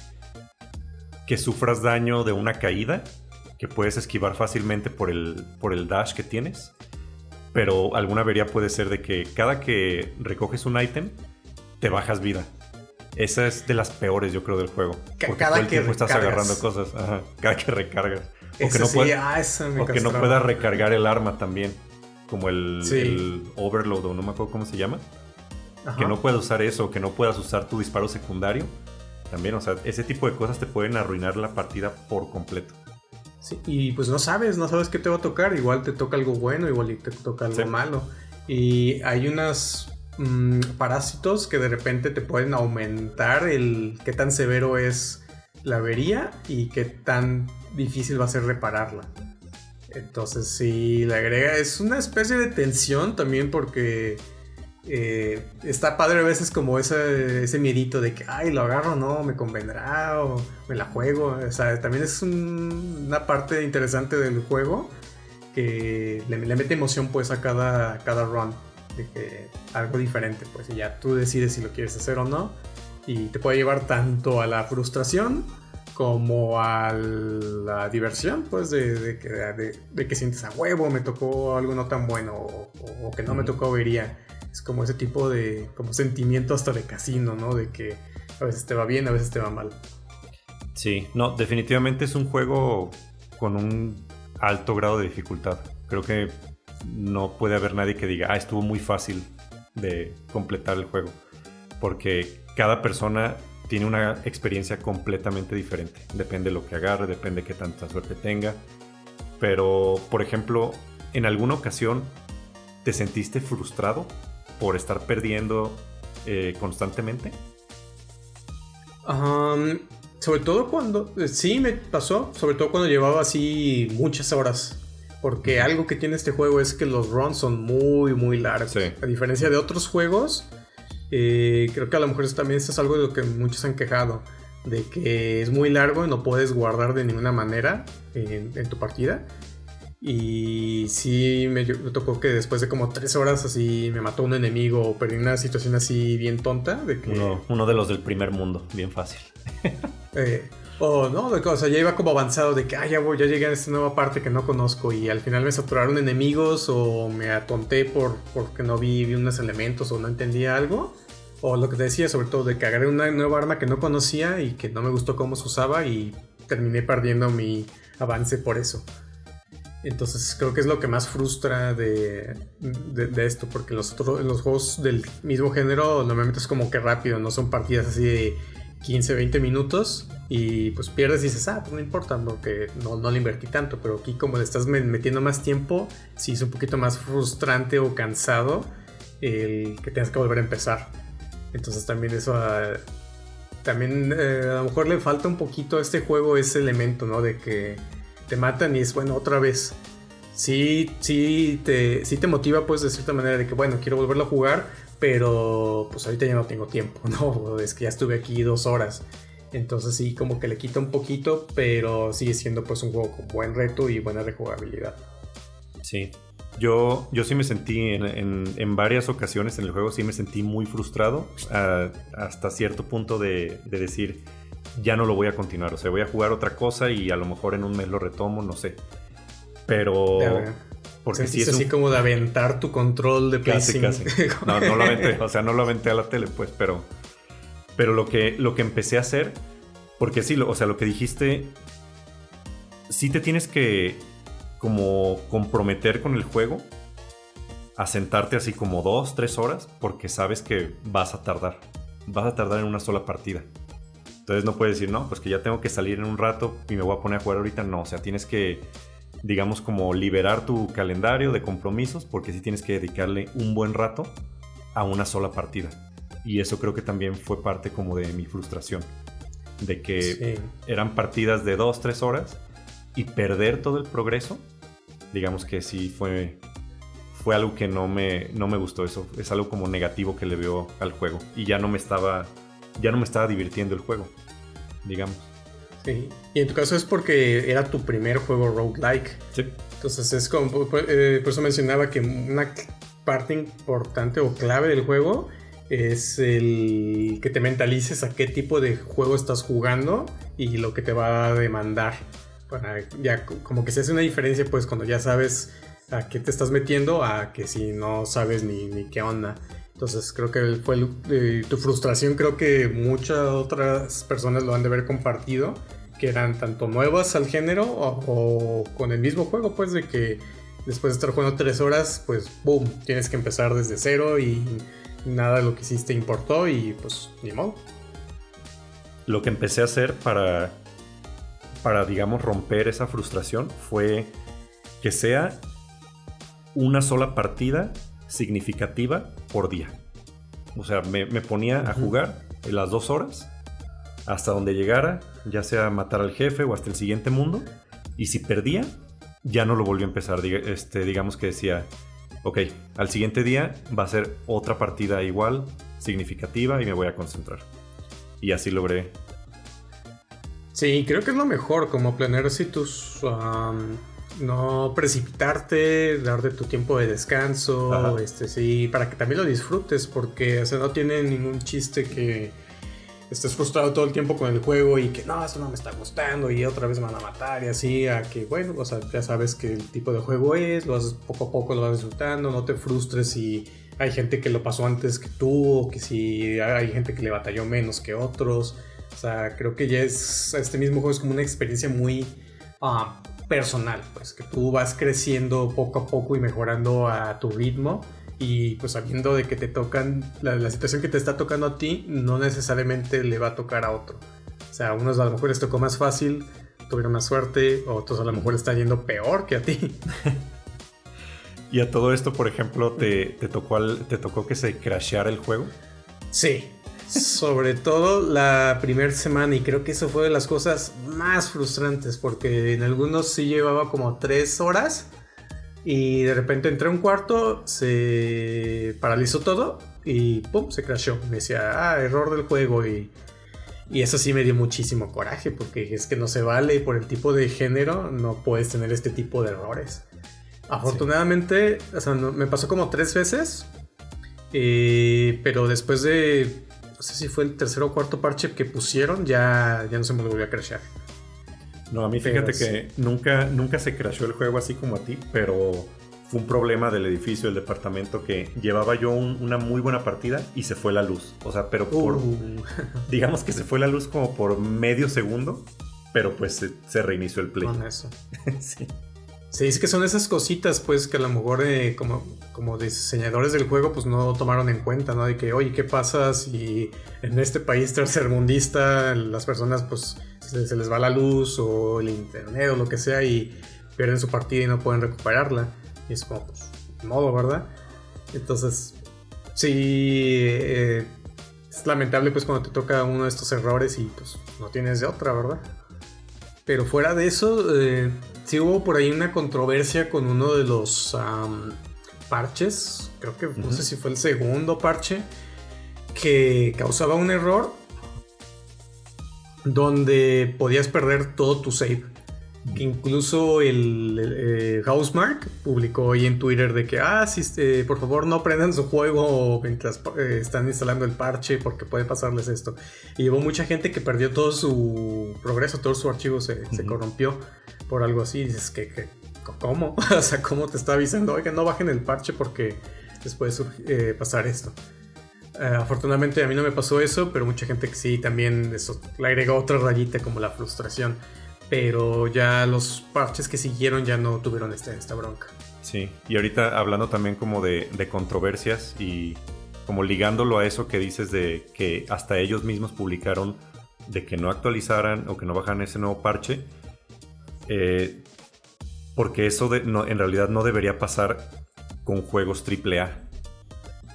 que sufras daño de una caída, que puedes esquivar fácilmente por el, por el dash que tienes, pero alguna avería puede ser de que cada que recoges un ítem, te bajas vida. Esa es de las peores, yo creo, del juego. Porque cada todo el tiempo estás agarrando cosas. cada que recargas. O que no, ah, no puedas recargar el arma también. Como el, overload, o no me acuerdo cómo se llama. Que no puedas usar eso, que no puedas usar tu disparo secundario. También, o sea, ese tipo de cosas te pueden arruinar la partida por completo. Sí, y pues no sabes, no sabes qué te va a tocar. Igual te toca algo bueno, igual te toca algo malo. Y hay unas Mm, parásitos que de repente te pueden aumentar el qué tan severo es la avería y qué tan difícil va a ser repararla. Entonces si le agrega, es una especie de tensión también porque eh, está padre a veces como ese, ese miedito de que, ay, lo agarro, no, me convendrá o me la juego. O sea, también es una parte interesante del juego que le, mete emoción pues a cada, cada run de que algo diferente, pues y ya tú decides si lo quieres hacer o no. Y te puede llevar tanto a la frustración como a la diversión, pues de, que, de, que, sientes a huevo, me tocó algo no tan bueno o, que no me tocó vería. Es como ese tipo de como sentimiento hasta de casino, ¿no? De que a veces te va bien, a veces te va mal. Sí, no, definitivamente es un juego con un alto grado de dificultad. Creo que no puede haber nadie que diga, ah, estuvo muy fácil de completar el juego. Porque cada persona tiene una experiencia completamente diferente. Depende de lo que agarre, depende de qué tanta suerte tenga. Pero, por ejemplo, en alguna ocasión te sentiste frustrado por estar perdiendo eh, constantemente. sobre todo cuando, eh, sí me pasó, sobre todo cuando llevaba así muchas horas porque algo que tiene este juego es que los runs son muy, muy largos. A diferencia de otros juegos, eh, creo que a lo mejor también esto es algo de lo que muchos han quejado. De que es muy largo y no puedes guardar de ninguna manera en, tu partida. Y sí, me, tocó que después de como tres horas así me mató un enemigo o perdí una situación así bien tonta. De que, uno, de los del primer mundo, bien fácil. [laughs] eh, o no, o sea, ya iba como avanzado de que, ah, ya voy, ya llegué a esta nueva parte que no conozco y al final me saturaron enemigos o me atonté por, porque no vi, vi unos elementos o no entendía algo. O lo que te decía, sobre todo, de que agarré una nueva arma que no conocía y que no me gustó cómo se usaba y terminé perdiendo mi avance por eso. Entonces creo que es lo que más frustra de, de, esto, porque los, otros, los juegos del mismo género normalmente es como que rápido, no son partidas así de 15, 20 minutos y pues pierdes y dices, ah, pues no importa, porque no, no le invertí tanto, pero aquí como le estás metiendo más tiempo, sí es un poquito más frustrante o cansado el que tengas que volver a empezar. Entonces también eso... Ah, también eh, a lo mejor le falta un poquito a este juego ese elemento, ¿no? De que te matan y es bueno otra vez. Sí, sí te, sí te motiva pues de cierta manera de que bueno, quiero volverlo a jugar, pero pues ahorita ya no tengo tiempo, [laughs] ¿no? Es que ya estuve aquí dos horas. Entonces sí, como que le quita un poquito, pero sigue siendo pues un juego con buen reto y buena rejugabilidad. Sí, yo, yo sí me sentí en, varias ocasiones en el juego, sí me sentí muy frustrado hasta cierto punto de, de decir, ya no lo voy a continuar. O sea, voy a jugar otra cosa y a lo mejor en un mes lo retomo, no sé. Pero. Porque sí es así como de aventar tu control de casi, casi. [laughs] No, no lo aventé. O sea, no lo aventé a la tele, pues, pero. Pero lo que, lo que empecé a hacer. Porque sí, o sea, lo que dijiste. Sí te tienes que. Como comprometer con el juego. A sentarte así como dos, tres horas. Porque sabes que vas a tardar. Vas a tardar en una sola partida. Entonces no puedes decir, no, pues que ya tengo que salir en un rato y me voy a poner a jugar ahorita. No, o sea, tienes que, digamos, como liberar tu calendario de compromisos porque sí tienes que dedicarle un buen rato a una sola partida. Y eso creo que también fue parte como de mi frustración. De que eran partidas de dos, tres horas y perder todo el progreso, digamos que sí fue, fue algo que no me, no me gustó. Eso es algo como negativo que le veo al juego. Y ya no me estaba ya no me estaba divirtiendo el juego, digamos. Sí, y en tu caso es porque era tu primer juego roguelike. Sí. Entonces es como, eh, por eso mencionaba que una parte importante o clave del juego es el que te mentalices a qué tipo de juego estás jugando y lo que te va a demandar. Para ya como que se hace una diferencia pues cuando ya sabes a qué te estás metiendo a que si no sabes ni, ni qué onda. Entonces creo que fue eh, tu frustración, creo que muchas otras personas lo han de haber compartido, que eran tanto nuevas al género o, con el mismo juego, pues de que después de estar jugando tres horas, pues boom, tienes que empezar desde cero y nada de lo que hiciste importó y pues ni modo. Lo que empecé a hacer para, para digamos, romper esa frustración fue que sea una sola partida significativa por día. O sea, me, ponía a jugar en las dos horas hasta donde llegara, ya sea matar al jefe o hasta el siguiente mundo. Y si perdía, ya no lo volví a empezar. Este, digamos que decía, ok, al siguiente día va a ser otra partida igual, significativa y me voy a concentrar. Y así logré. Sí, creo que es lo mejor, como planear así tus no precipitarte, darte tu tiempo de descanso, este sí, para que también lo disfrutes, porque o no tiene ningún chiste que estés frustrado todo el tiempo con el juego y que no, eso no me está gustando y otra vez me van a matar y así, a que bueno, o sea, ya sabes que el tipo de juego es, lo haces poco a poco, lo vas disfrutando, no te frustres si hay gente que lo pasó antes que tú o que si hay gente que le batalló menos que otros. O sea, creo que ya es, este mismo juego es como una experiencia muy... Ah, personal, pues que tú vas creciendo poco a poco y mejorando a tu ritmo y pues sabiendo de que te tocan, la, situación que te está tocando a ti no necesariamente le va a tocar a otro. O sea, a unos a lo mejor les tocó más fácil, tuvieron más suerte, otros a lo mejor están yendo peor que a ti. [laughs] y a todo esto, por ejemplo, ¿te, te tocó, te tocó que se crasheara el juego? Sí, sobre todo la primera semana y creo que eso fue de las cosas más frustrantes porque en algunos sí llevaba como tres horas y de repente entré a un cuarto, se paralizó todo y pum, se crashó. Me decía, ah, error del juego y, y eso sí me dio muchísimo coraje porque es que no se vale por el tipo de género, no puedes tener este tipo de errores. Afortunadamente, o sea, me pasó como tres veces, eh, pero después de no sé si fue el tercer o cuarto parche que pusieron, ya, ya no se me volvió a crashear. No, a mí fíjate que nunca, nunca se crashó el juego así como a ti, pero fue un problema del edificio, del departamento, que llevaba yo una muy buena partida y se fue la luz. O sea, pero por. Uh. [laughs] Digamos que se fue la luz como por medio segundo, pero pues se, reinició el play. Con eso. [laughs] sí. Se dice que son esas cositas, pues, que a lo mejor eh, como, como diseñadores del juego, pues no tomaron en cuenta, ¿no? De que, oye, ¿qué pasa si en este país tercermundista las personas, pues, se, les va la luz o el internet o lo que sea y pierden su partida y no pueden recuperarla? Y es como, pues, modo, ¿verdad? Entonces, sí, eh, es lamentable, pues, cuando te toca uno de estos errores y, pues, no tienes de otra, ¿verdad? Pero fuera de eso, eh, sí hubo por ahí una controversia con uno de los parches, creo que no sé si fue el segundo parche, que causaba un error donde podías perder todo tu save incluso el, eh, Housemark publicó hoy en Twitter de que, ah, este, por favor no prendan su juego mientras eh, están instalando el parche porque puede pasarles esto. Y hubo mucha gente que perdió todo su progreso, todo su archivo se, corrompió por algo así. Y dices que, ¿cómo? [laughs] o sea, ¿cómo te está avisando? Oiga, no bajen el parche porque les puede eh, pasar esto. afortunadamente a mí no me pasó eso, pero mucha gente que sí también eso le agregó otra rayita como la frustración pero ya los parches que siguieron ya no tuvieron esta, bronca. Sí, y ahorita hablando también como de, controversias y como ligándolo a eso que dices de que hasta ellos mismos publicaron de que no actualizaran o que no bajaran ese nuevo parche, eh, porque eso en realidad no debería pasar con juegos AAA,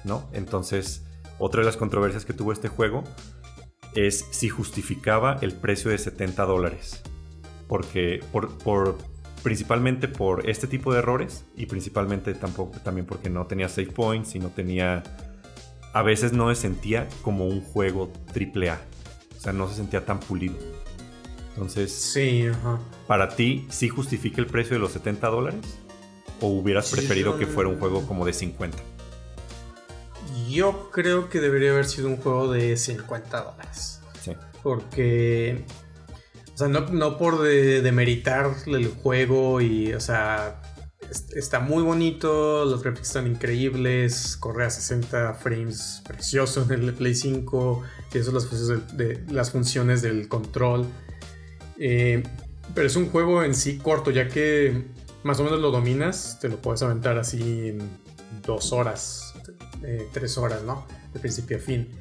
¿no? Entonces, otra de las controversias que tuvo este juego es si justificaba el precio de 70 dólares porque por, principalmente por este tipo de errores y principalmente tampoco, también porque no tenía save points y no tenía... A veces no se sentía como un juego AAA. O sea, no se sentía tan pulido. Entonces, sí, ¿para ti sí justifica el precio de los 70 dólares? ¿O hubieras preferido que fuera un juego como de 50? Yo creo que debería haber sido un juego de 50 dólares. Sí. Porque sea, no, por demeritar el juego y, o sea, está muy bonito, los graphics están increíbles, corre a 60 frames precioso en el Play 5, tiene las funciones, de, las funciones del control. Eh, pero es un juego en sí corto, ya que más o menos lo dominas, te lo puedes aventar así en dos horas, eh, tres horas, ¿no? De principio a fin.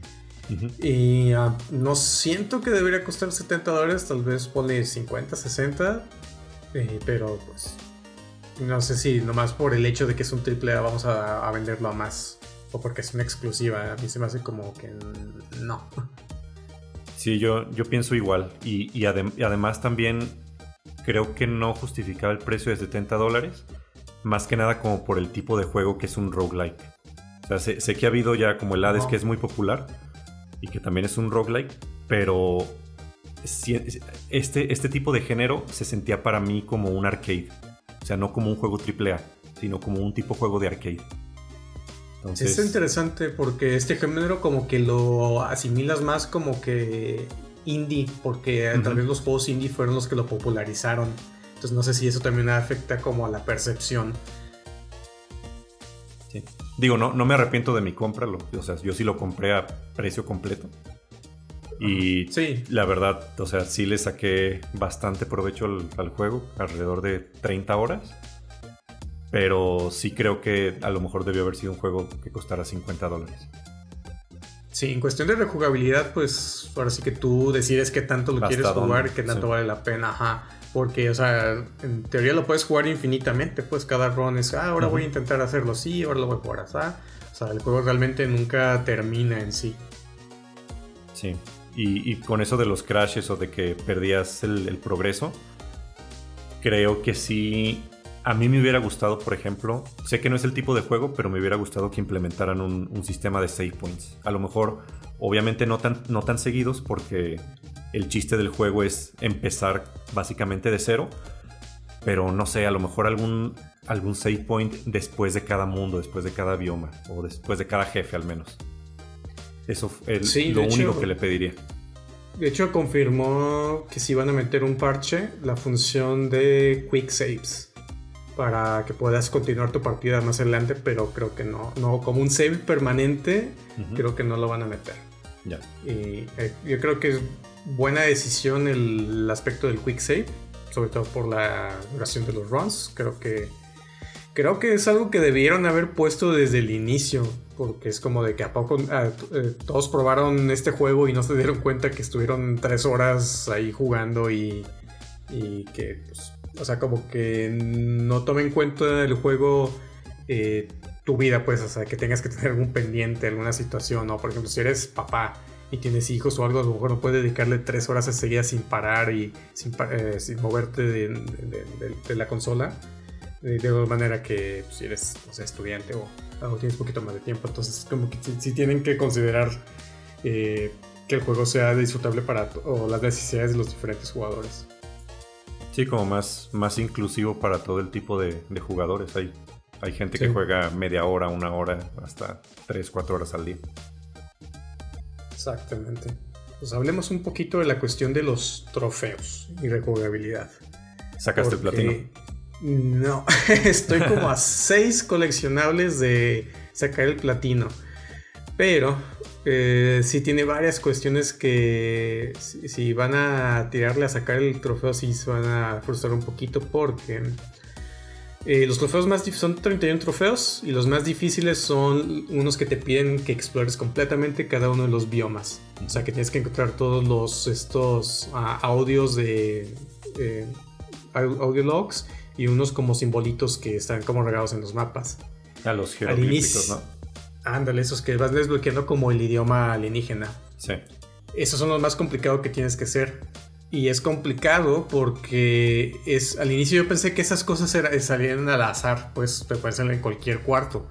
Y ah, no siento que debería costar 70 dólares, tal vez pone 50, 60. Eh, pero pues no sé si nomás por el hecho de que es un triple A vamos a, venderlo a más. O porque es una exclusiva. A mí se me hace como que no. Sí, yo, yo pienso igual. Y, además también creo que no justificaba el precio de 70 dólares. Más que nada como por el tipo de juego que es un roguelike. O sea, sé, que ha habido ya como el Hades que es muy popular y que también es un roguelike, pero este, este tipo de género se sentía para mí como un arcade. O sea, no como un juego AAA, sino como un tipo de juego de arcade. Es interesante porque este género como que lo asimilas más como que indie, porque tal vez los juegos indie fueron los que lo popularizaron. Entonces no sé si eso también afecta como a la percepción. Digo, no, no me arrepiento de mi compra, o sea, yo sí lo compré a precio completo. Y sí. la verdad, o sea, sí le saqué bastante provecho al, juego, alrededor de 30 horas. Pero sí creo que a lo mejor debió haber sido un juego que costara 50 dólares. Sí, en cuestión de rejugabilidad, pues ahora sí que tú decides qué tanto lo quieres jugar y qué tanto vale la pena. Ajá. Porque, o sea, en teoría lo puedes jugar infinitamente, pues cada run es, ah, ahora voy a intentar hacerlo así, ahora lo voy a jugar así. O sea, el juego realmente nunca termina en sí. Sí, y, con eso de los crashes o de que perdías el, progreso, creo que sí, a mí me hubiera gustado, por ejemplo, sé que no es el tipo de juego, pero me hubiera gustado que implementaran un, un sistema de save points. A lo mejor, obviamente no tan, no tan seguidos porque el chiste del juego es empezar básicamente de cero. Pero no sé, a lo mejor algún, algún save point después de cada mundo, después de cada bioma, o después de cada jefe al menos. Eso es lo único que le pediría. De hecho, confirmó que si iban a meter un parche, la función de Quick Saves. Para que puedas continuar tu partida más adelante, pero creo que no. No, como un save permanente, creo que no lo van a meter. Ya. Y eh, yo creo que buena decisión el, aspecto del quick save. sobre todo por la duración de los runs. Creo que creo que es algo que debieron haber puesto desde el inicio, porque es como de que a poco eh, todos probaron este juego y no se dieron cuenta que estuvieron tres horas ahí jugando y, y que, pues, o sea, como que no tomen en cuenta el juego eh, tu vida, pues, o sea, que tengas que tener algún pendiente, alguna situación, ¿no? Por ejemplo, si eres papá y tienes hijos o algo, a lo mejor no puedes dedicarle tres horas a seguir sin parar y sin, eh, moverte de, la consola. De, de manera que pues, si eres estudiante o, tienes un poquito más de tiempo, entonces como que sí, tienen que considerar eh, que el juego sea disfrutable para o las necesidades de los diferentes jugadores. Sí, como más, más inclusivo para todo el tipo de, jugadores. Hay, hay gente que juega media hora, una hora, hasta tres, cuatro horas al día. Exactamente. Pues hablemos un poquito de la cuestión de los trofeos y rejugabilidad. ¿Sacaste el platino? No, [laughs] estoy como a [laughs] seis coleccionables de sacar el platino. Pero eh, sí tiene varias cuestiones que si, van a tirarle a sacar el trofeo, sí se van a frustrar un poquito porque eh, los trofeos más son 31 trofeos y los más difíciles son unos que te piden que explores completamente cada uno de los biomas. O sea que tienes que encontrar todos los estos ah, audios de eh, audio logs y unos como simbolitos que están como regados en los mapas. A los jeroglíficos, ¿no? Ándale, esos que vas desbloqueando como el idioma alienígena. Sí. Esos son los más complicados que tienes que hacer. Y es complicado porque es al inicio yo pensé que esas cosas salían al azar, pues te pueden salir en cualquier cuarto.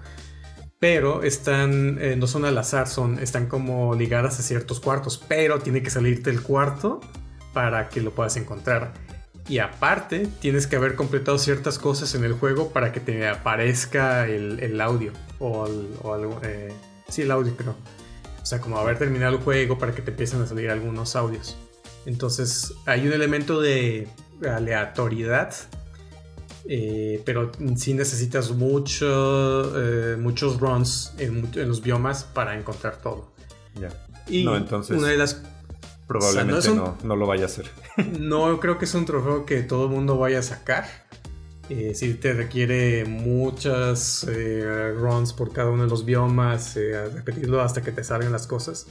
Pero están, eh, no son al azar, son, están como ligadas a ciertos cuartos. Pero tiene que salirte el cuarto para que lo puedas encontrar. Y aparte, tienes que haber completado ciertas cosas en el juego para que te aparezca el, audio. O, algo. Eh, sí, el audio, creo. O sea, como haber terminado el juego para que te empiecen a salir algunos audios. Entonces hay un elemento de aleatoriedad, eh, pero sí necesitas mucho, eh, muchos runs en, los biomas para encontrar todo. Ya. Y no, entonces una de las probablemente no, no, lo vaya a hacer. [laughs] no creo que es un trofeo que todo el mundo vaya a sacar. Eh, si te requiere muchas runs por cada uno de los biomas, repetirlo hasta que te salgan las cosas.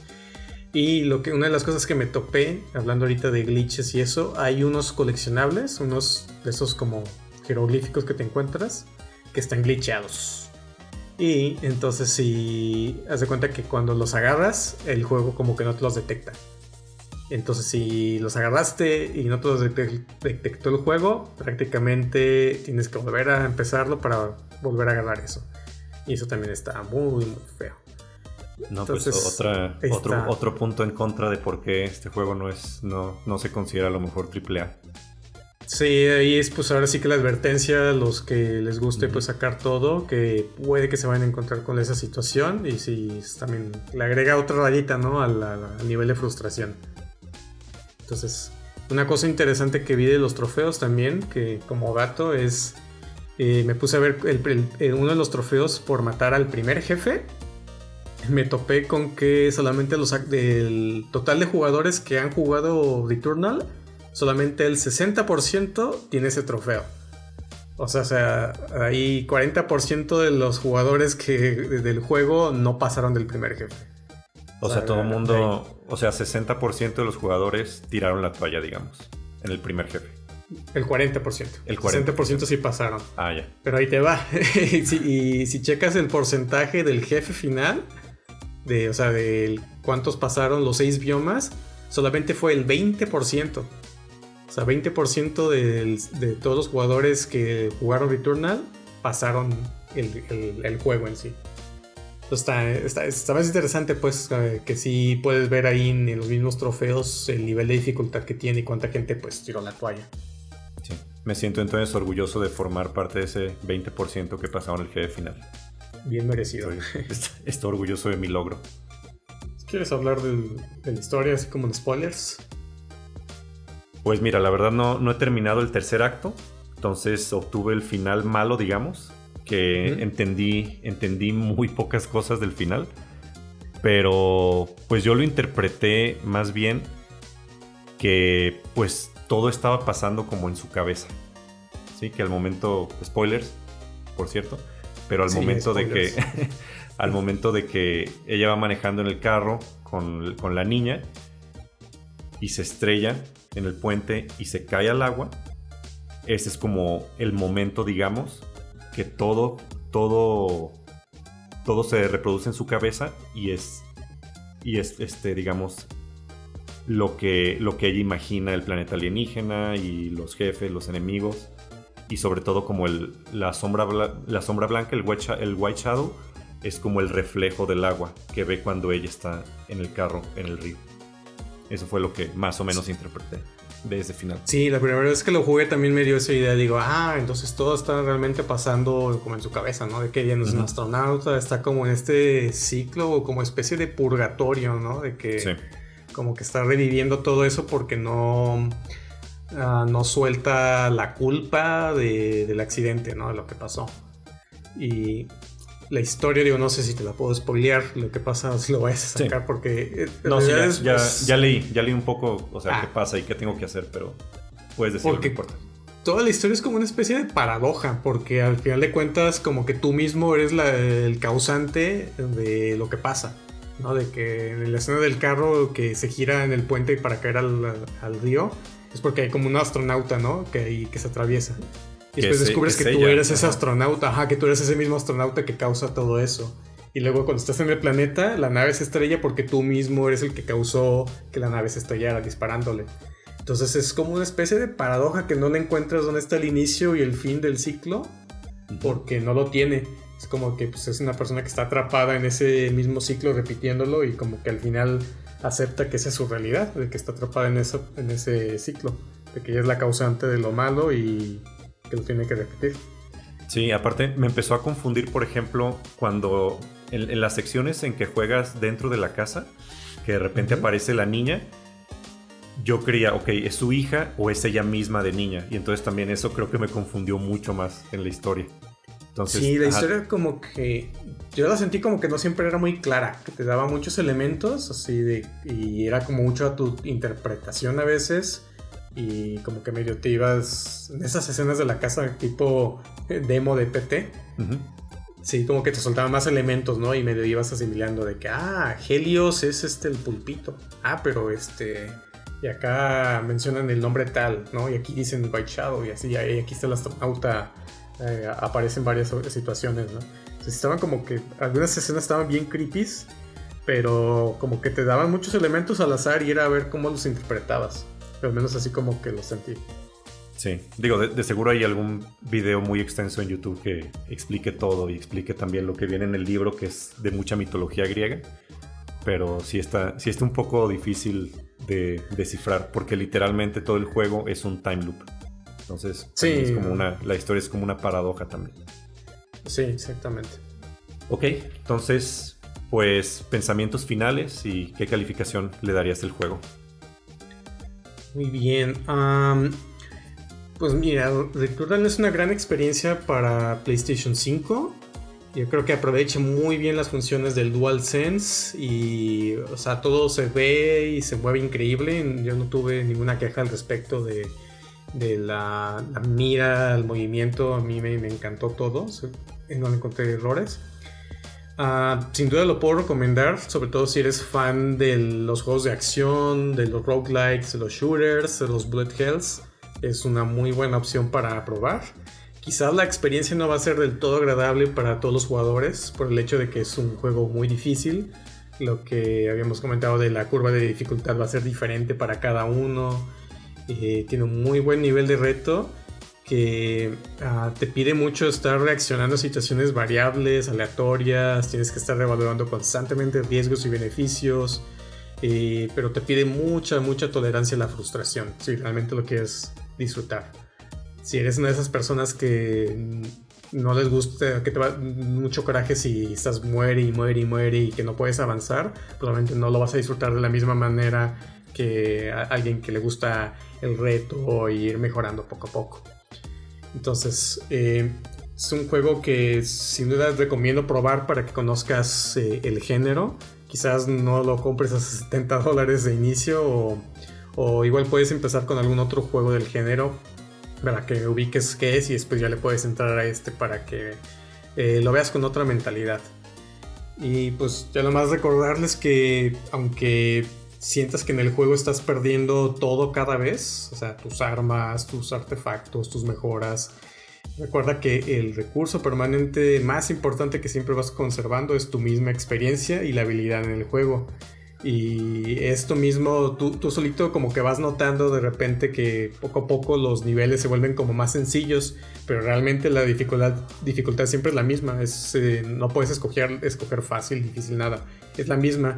Y lo que, una de las cosas que me topé, hablando ahorita de glitches y eso, hay unos coleccionables, unos de esos como jeroglíficos que te encuentras, que están glitchados. Y entonces si haz de cuenta que cuando los agarras, el juego como que no te los detecta. Entonces si los agarraste y no te los detectó el juego, prácticamente tienes que volver a empezarlo para volver a agarrar eso. Y eso también está muy, muy feo. No, pues otra, otro, otro punto en contra de por qué este juego no es, no, no se considera a lo mejor AAA. Sí, ahí es pues ahora sí que la advertencia a los que les guste pues sacar todo, que puede que se vayan a encontrar con esa situación y si también le agrega otra rayita, ¿no? Al, nivel de frustración. Entonces, una cosa interesante que vi de los trofeos también, que como gato es, eh, me puse a ver uno de los trofeos por matar al primer jefe me topé con que solamente los del total de jugadores que han jugado Returnal, solamente el 60% tiene ese trofeo. O sea, o sea, hay 40% de los jugadores que del juego no pasaron del primer jefe. O, sea, todo el mundo, o sea, 60% de los jugadores tiraron la toalla, digamos, en el primer jefe. El 40%. El 40%, sí pasaron. Ah, ya. Pero ahí te va. [laughs] y si checas el porcentaje del jefe final, de, o sea, de cuántos pasaron los seis biomas, solamente fue el 20%. O sea, 20% de todos los jugadores que jugaron Returnal pasaron el, juego en sí. Está, está, está, más interesante, pues, eh, que sí puedes ver ahí en, los mismos trofeos el nivel de dificultad que tiene y cuánta gente, pues, tiró la toalla. Me siento entonces orgulloso de formar parte de ese 20% que pasaron el jefe final. Bien merecido. Estoy, orgulloso de mi logro. ¿Quieres hablar de la historia, así como de spoilers? Pues mira, la verdad no, no he terminado el tercer acto. Entonces obtuve el final malo, digamos. Que entendí, entendí muy pocas cosas del final. Pero pues yo lo interpreté más bien que pues todo estaba pasando como en su cabeza. Sí, que al momento, spoilers, por cierto, pero al momento de que [laughs] al momento de que ella va manejando en el carro con, con la niña y se estrella en el puente y se cae al agua, ese es como el momento, digamos, que todo, todo, todo se reproduce en su cabeza y es, y es, este, digamos, lo que, lo que ella imagina el planeta alienígena y los jefes, los enemigos y sobre todo como el, la, sombra, la sombra blanca, el white, el white shadow, es como el reflejo del agua que ve cuando ella está en el carro, en el río. Eso fue lo que más o menos interpreté de ese final. Sí, la primera vez que lo jugué también me dio esa idea. Digo, ah, entonces todo está realmente pasando como en su cabeza, ¿no? De que ella no es un astronauta, está como en este ciclo como especie de purgatorio, ¿no? De que como que está reviviendo todo eso porque no, ah, no suelta la culpa del accidente, ¿no? De lo que pasó. Y la historia, digo, no sé si te la puedo spoilear, lo que pasa si [laughs] lo vas a sacar, porque... Eh, no, sí, ya, ya, leí, ya leí un poco, o sea, qué ah. pasa y qué tengo que hacer, pero puedes decir lo que importa. Toda la historia es como una especie de paradoja, porque al final de cuentas como que tú mismo eres el causante de lo que pasa, ¿no? De que en la escena del carro que se gira en el puente para caer al, al río, es porque hay como un astronauta, ¿no? Que, que se atraviesa. Y después descubres que, tú eres ese astronauta, ajá, que tú eres ese mismo astronauta que causa todo eso. Y luego cuando estás en el planeta, la nave se estrella porque tú mismo eres el que causó que la nave se estrellara disparándole. Entonces es como una especie de paradoja que no le encuentras dónde está el inicio y el fin del ciclo, porque no lo tiene. Es como que pues, es una persona que está atrapada en ese mismo ciclo repitiéndolo y como que al final acepta que esa es su realidad, de que está atrapada en, eso, en ese ciclo, de que ella es la causante de lo malo y que lo tiene que repetir. Sí, aparte me empezó a confundir, por ejemplo, cuando en, las secciones en que juegas dentro de la casa, que de repente aparece la niña, yo creía, ok, ¿es su hija o es ella misma de niña? Y entonces también eso creo que me confundió mucho más en la historia. Entonces, sí, la historia como que yo la sentí como que no siempre era muy clara, que te daba muchos elementos así de y era como mucho a tu interpretación a veces y como que medio te ibas en esas escenas de la casa tipo eh, demo de PT. Sí, como que te soltaban más elementos, ¿no? Y medio ibas asimilando de que, ah, Helios es este el pulpito. Ah, pero este... Y acá mencionan el nombre tal, ¿no? Y aquí dicen White Shadow y así, y aquí está el astronauta. Eh, aparecen varias situaciones, ¿no? Entonces estaban como que... Algunas escenas estaban bien creepy, pero como que te daban muchos elementos al azar y era a ver cómo los interpretabas. Al menos así como que lo sentí. Sí, digo, de, seguro hay algún video muy extenso en YouTube que explique todo y explique también lo que viene en el libro, que es de mucha mitología griega. Pero sí está, sí está un poco difícil de descifrar, porque literalmente todo el juego es un time loop. Entonces, sí. es como una, la historia es como una paradoja también. Sí, exactamente. Ok, entonces, pues pensamientos finales y qué calificación le darías al juego. Muy bien. pues mira, Returnal es una gran experiencia para PlayStation 5. Yo creo que aprovecha muy bien las funciones del DualSense y, o sea, todo se ve y se mueve increíble. Yo no tuve ninguna queja al respecto de, la, mira, el movimiento. A mí me, me encantó todo. No encontré errores. Ah, sin duda lo puedo recomendar, sobre todo si eres fan de los juegos de acción, de los roguelikes, de los shooters, de los bullet hells. Es una muy buena opción para probar. Quizás la experiencia no va a ser del todo agradable para todos los jugadores por el hecho de que es un juego muy difícil. Lo que habíamos comentado de la curva de dificultad va a ser diferente para cada uno. Eh, tiene un muy buen nivel de reto que ah, te pide mucho estar reaccionando a situaciones variables, aleatorias, tienes que estar reevaluando constantemente riesgos y beneficios, eh, pero te pide mucha, mucha tolerancia a la frustración, si realmente lo quieres disfrutar. Si eres una de esas personas que no les gusta, que te va mucho coraje si estás muere y muere y muere y que no puedes avanzar, probablemente no lo vas a disfrutar de la misma manera que a alguien que le gusta el reto y ir mejorando poco a poco. Entonces, eh, es un juego que sin duda recomiendo probar para que conozcas eh, el género. Quizás no lo compres a 70 dólares de inicio o, igual puedes empezar con algún otro juego del género para que ubiques qué es y después ya le puedes entrar a este para que eh, lo veas con otra mentalidad. Y pues ya nomás recordarles que aunque sientas que en el juego estás perdiendo todo cada vez, o sea, tus armas, tus artefactos, tus mejoras, recuerda que el recurso permanente más importante que siempre vas conservando es tu misma experiencia y la habilidad en el juego. Y esto mismo, tú, solito como que vas notando de repente que poco a poco los niveles se vuelven como más sencillos, pero realmente la dificultad, dificultad siempre es la misma. Es, eh, no puedes escoger, escoger fácil, difícil, nada. Es la misma.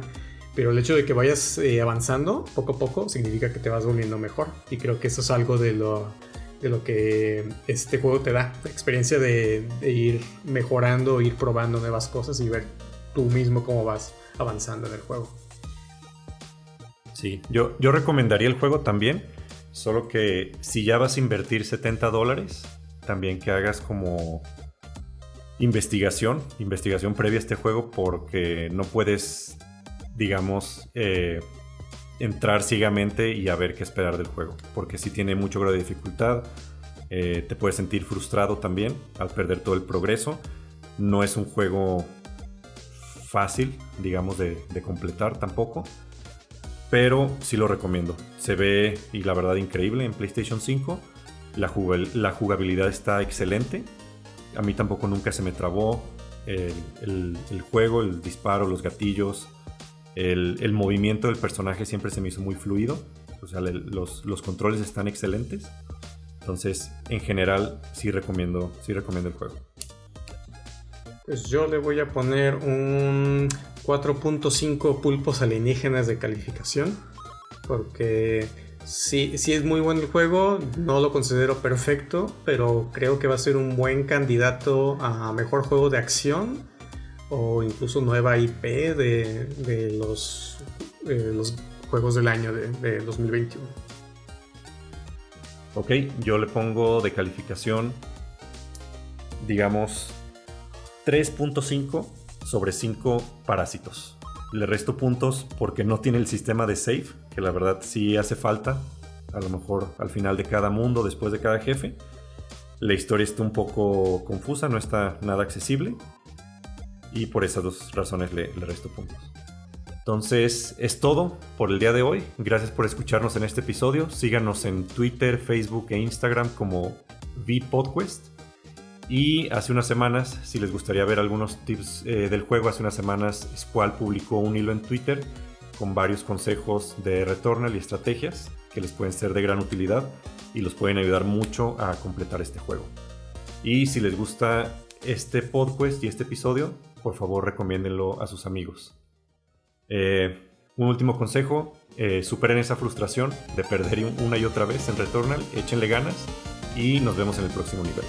Pero el hecho de que vayas eh, avanzando poco a poco significa que te vas volviendo mejor. Y creo que eso es algo de lo, de lo que este juego te da. La experiencia de, ir mejorando, ir probando nuevas cosas y ver tú mismo cómo vas avanzando en el juego. Sí, yo, yo recomendaría el juego también, solo que si ya vas a invertir 70 dólares, también que hagas como investigación, investigación previa a este juego, porque no puedes, digamos, eh, entrar ciegamente y a ver qué esperar del juego, porque si tiene mucho grado de dificultad, eh, te puedes sentir frustrado también al perder todo el progreso. No es un juego fácil, digamos, de, completar tampoco pero sí lo recomiendo. Se ve, y la verdad, increíble en PlayStation 5. La, jugabilidad está excelente. A mí tampoco nunca se me trabó el, juego, el disparo, los gatillos. El, movimiento del personaje siempre se me hizo muy fluido. O sea, los, los, controles están excelentes. Entonces, en general, sí recomiendo, sí recomiendo el juego. Pues yo le voy a poner un 4.5 pulpos alienígenas de calificación. Porque sí, sí es muy bueno el juego, no lo considero perfecto, pero creo que va a ser un buen candidato a mejor juego de acción o incluso nueva IP de, los, los juegos del año de, de 2021. Ok, yo le pongo de calificación, digamos, 3.5 sobre 5 parásitos. Le resto puntos porque no tiene el sistema de save, que la verdad sí hace falta. A lo mejor al final de cada mundo, después de cada jefe. La historia está un poco confusa, no está nada accesible. Y por esas dos razones le, le resto puntos. Entonces es todo por el día de hoy. Gracias por escucharnos en este episodio. Síganos en Twitter, Facebook e Instagram como VPodquest. Y hace unas semanas, si les gustaría ver algunos tips eh, del juego, hace unas semanas Squall publicó un hilo en Twitter con varios consejos de Returnal y estrategias que les pueden ser de gran utilidad y los pueden ayudar mucho a completar este juego. Y si les gusta este podcast y este episodio, por favor recomiéndenlo a sus amigos. Eh, un último consejo, eh, superen esa frustración de perder una y otra vez en Returnal, échenle ganas y nos vemos en el próximo nivel.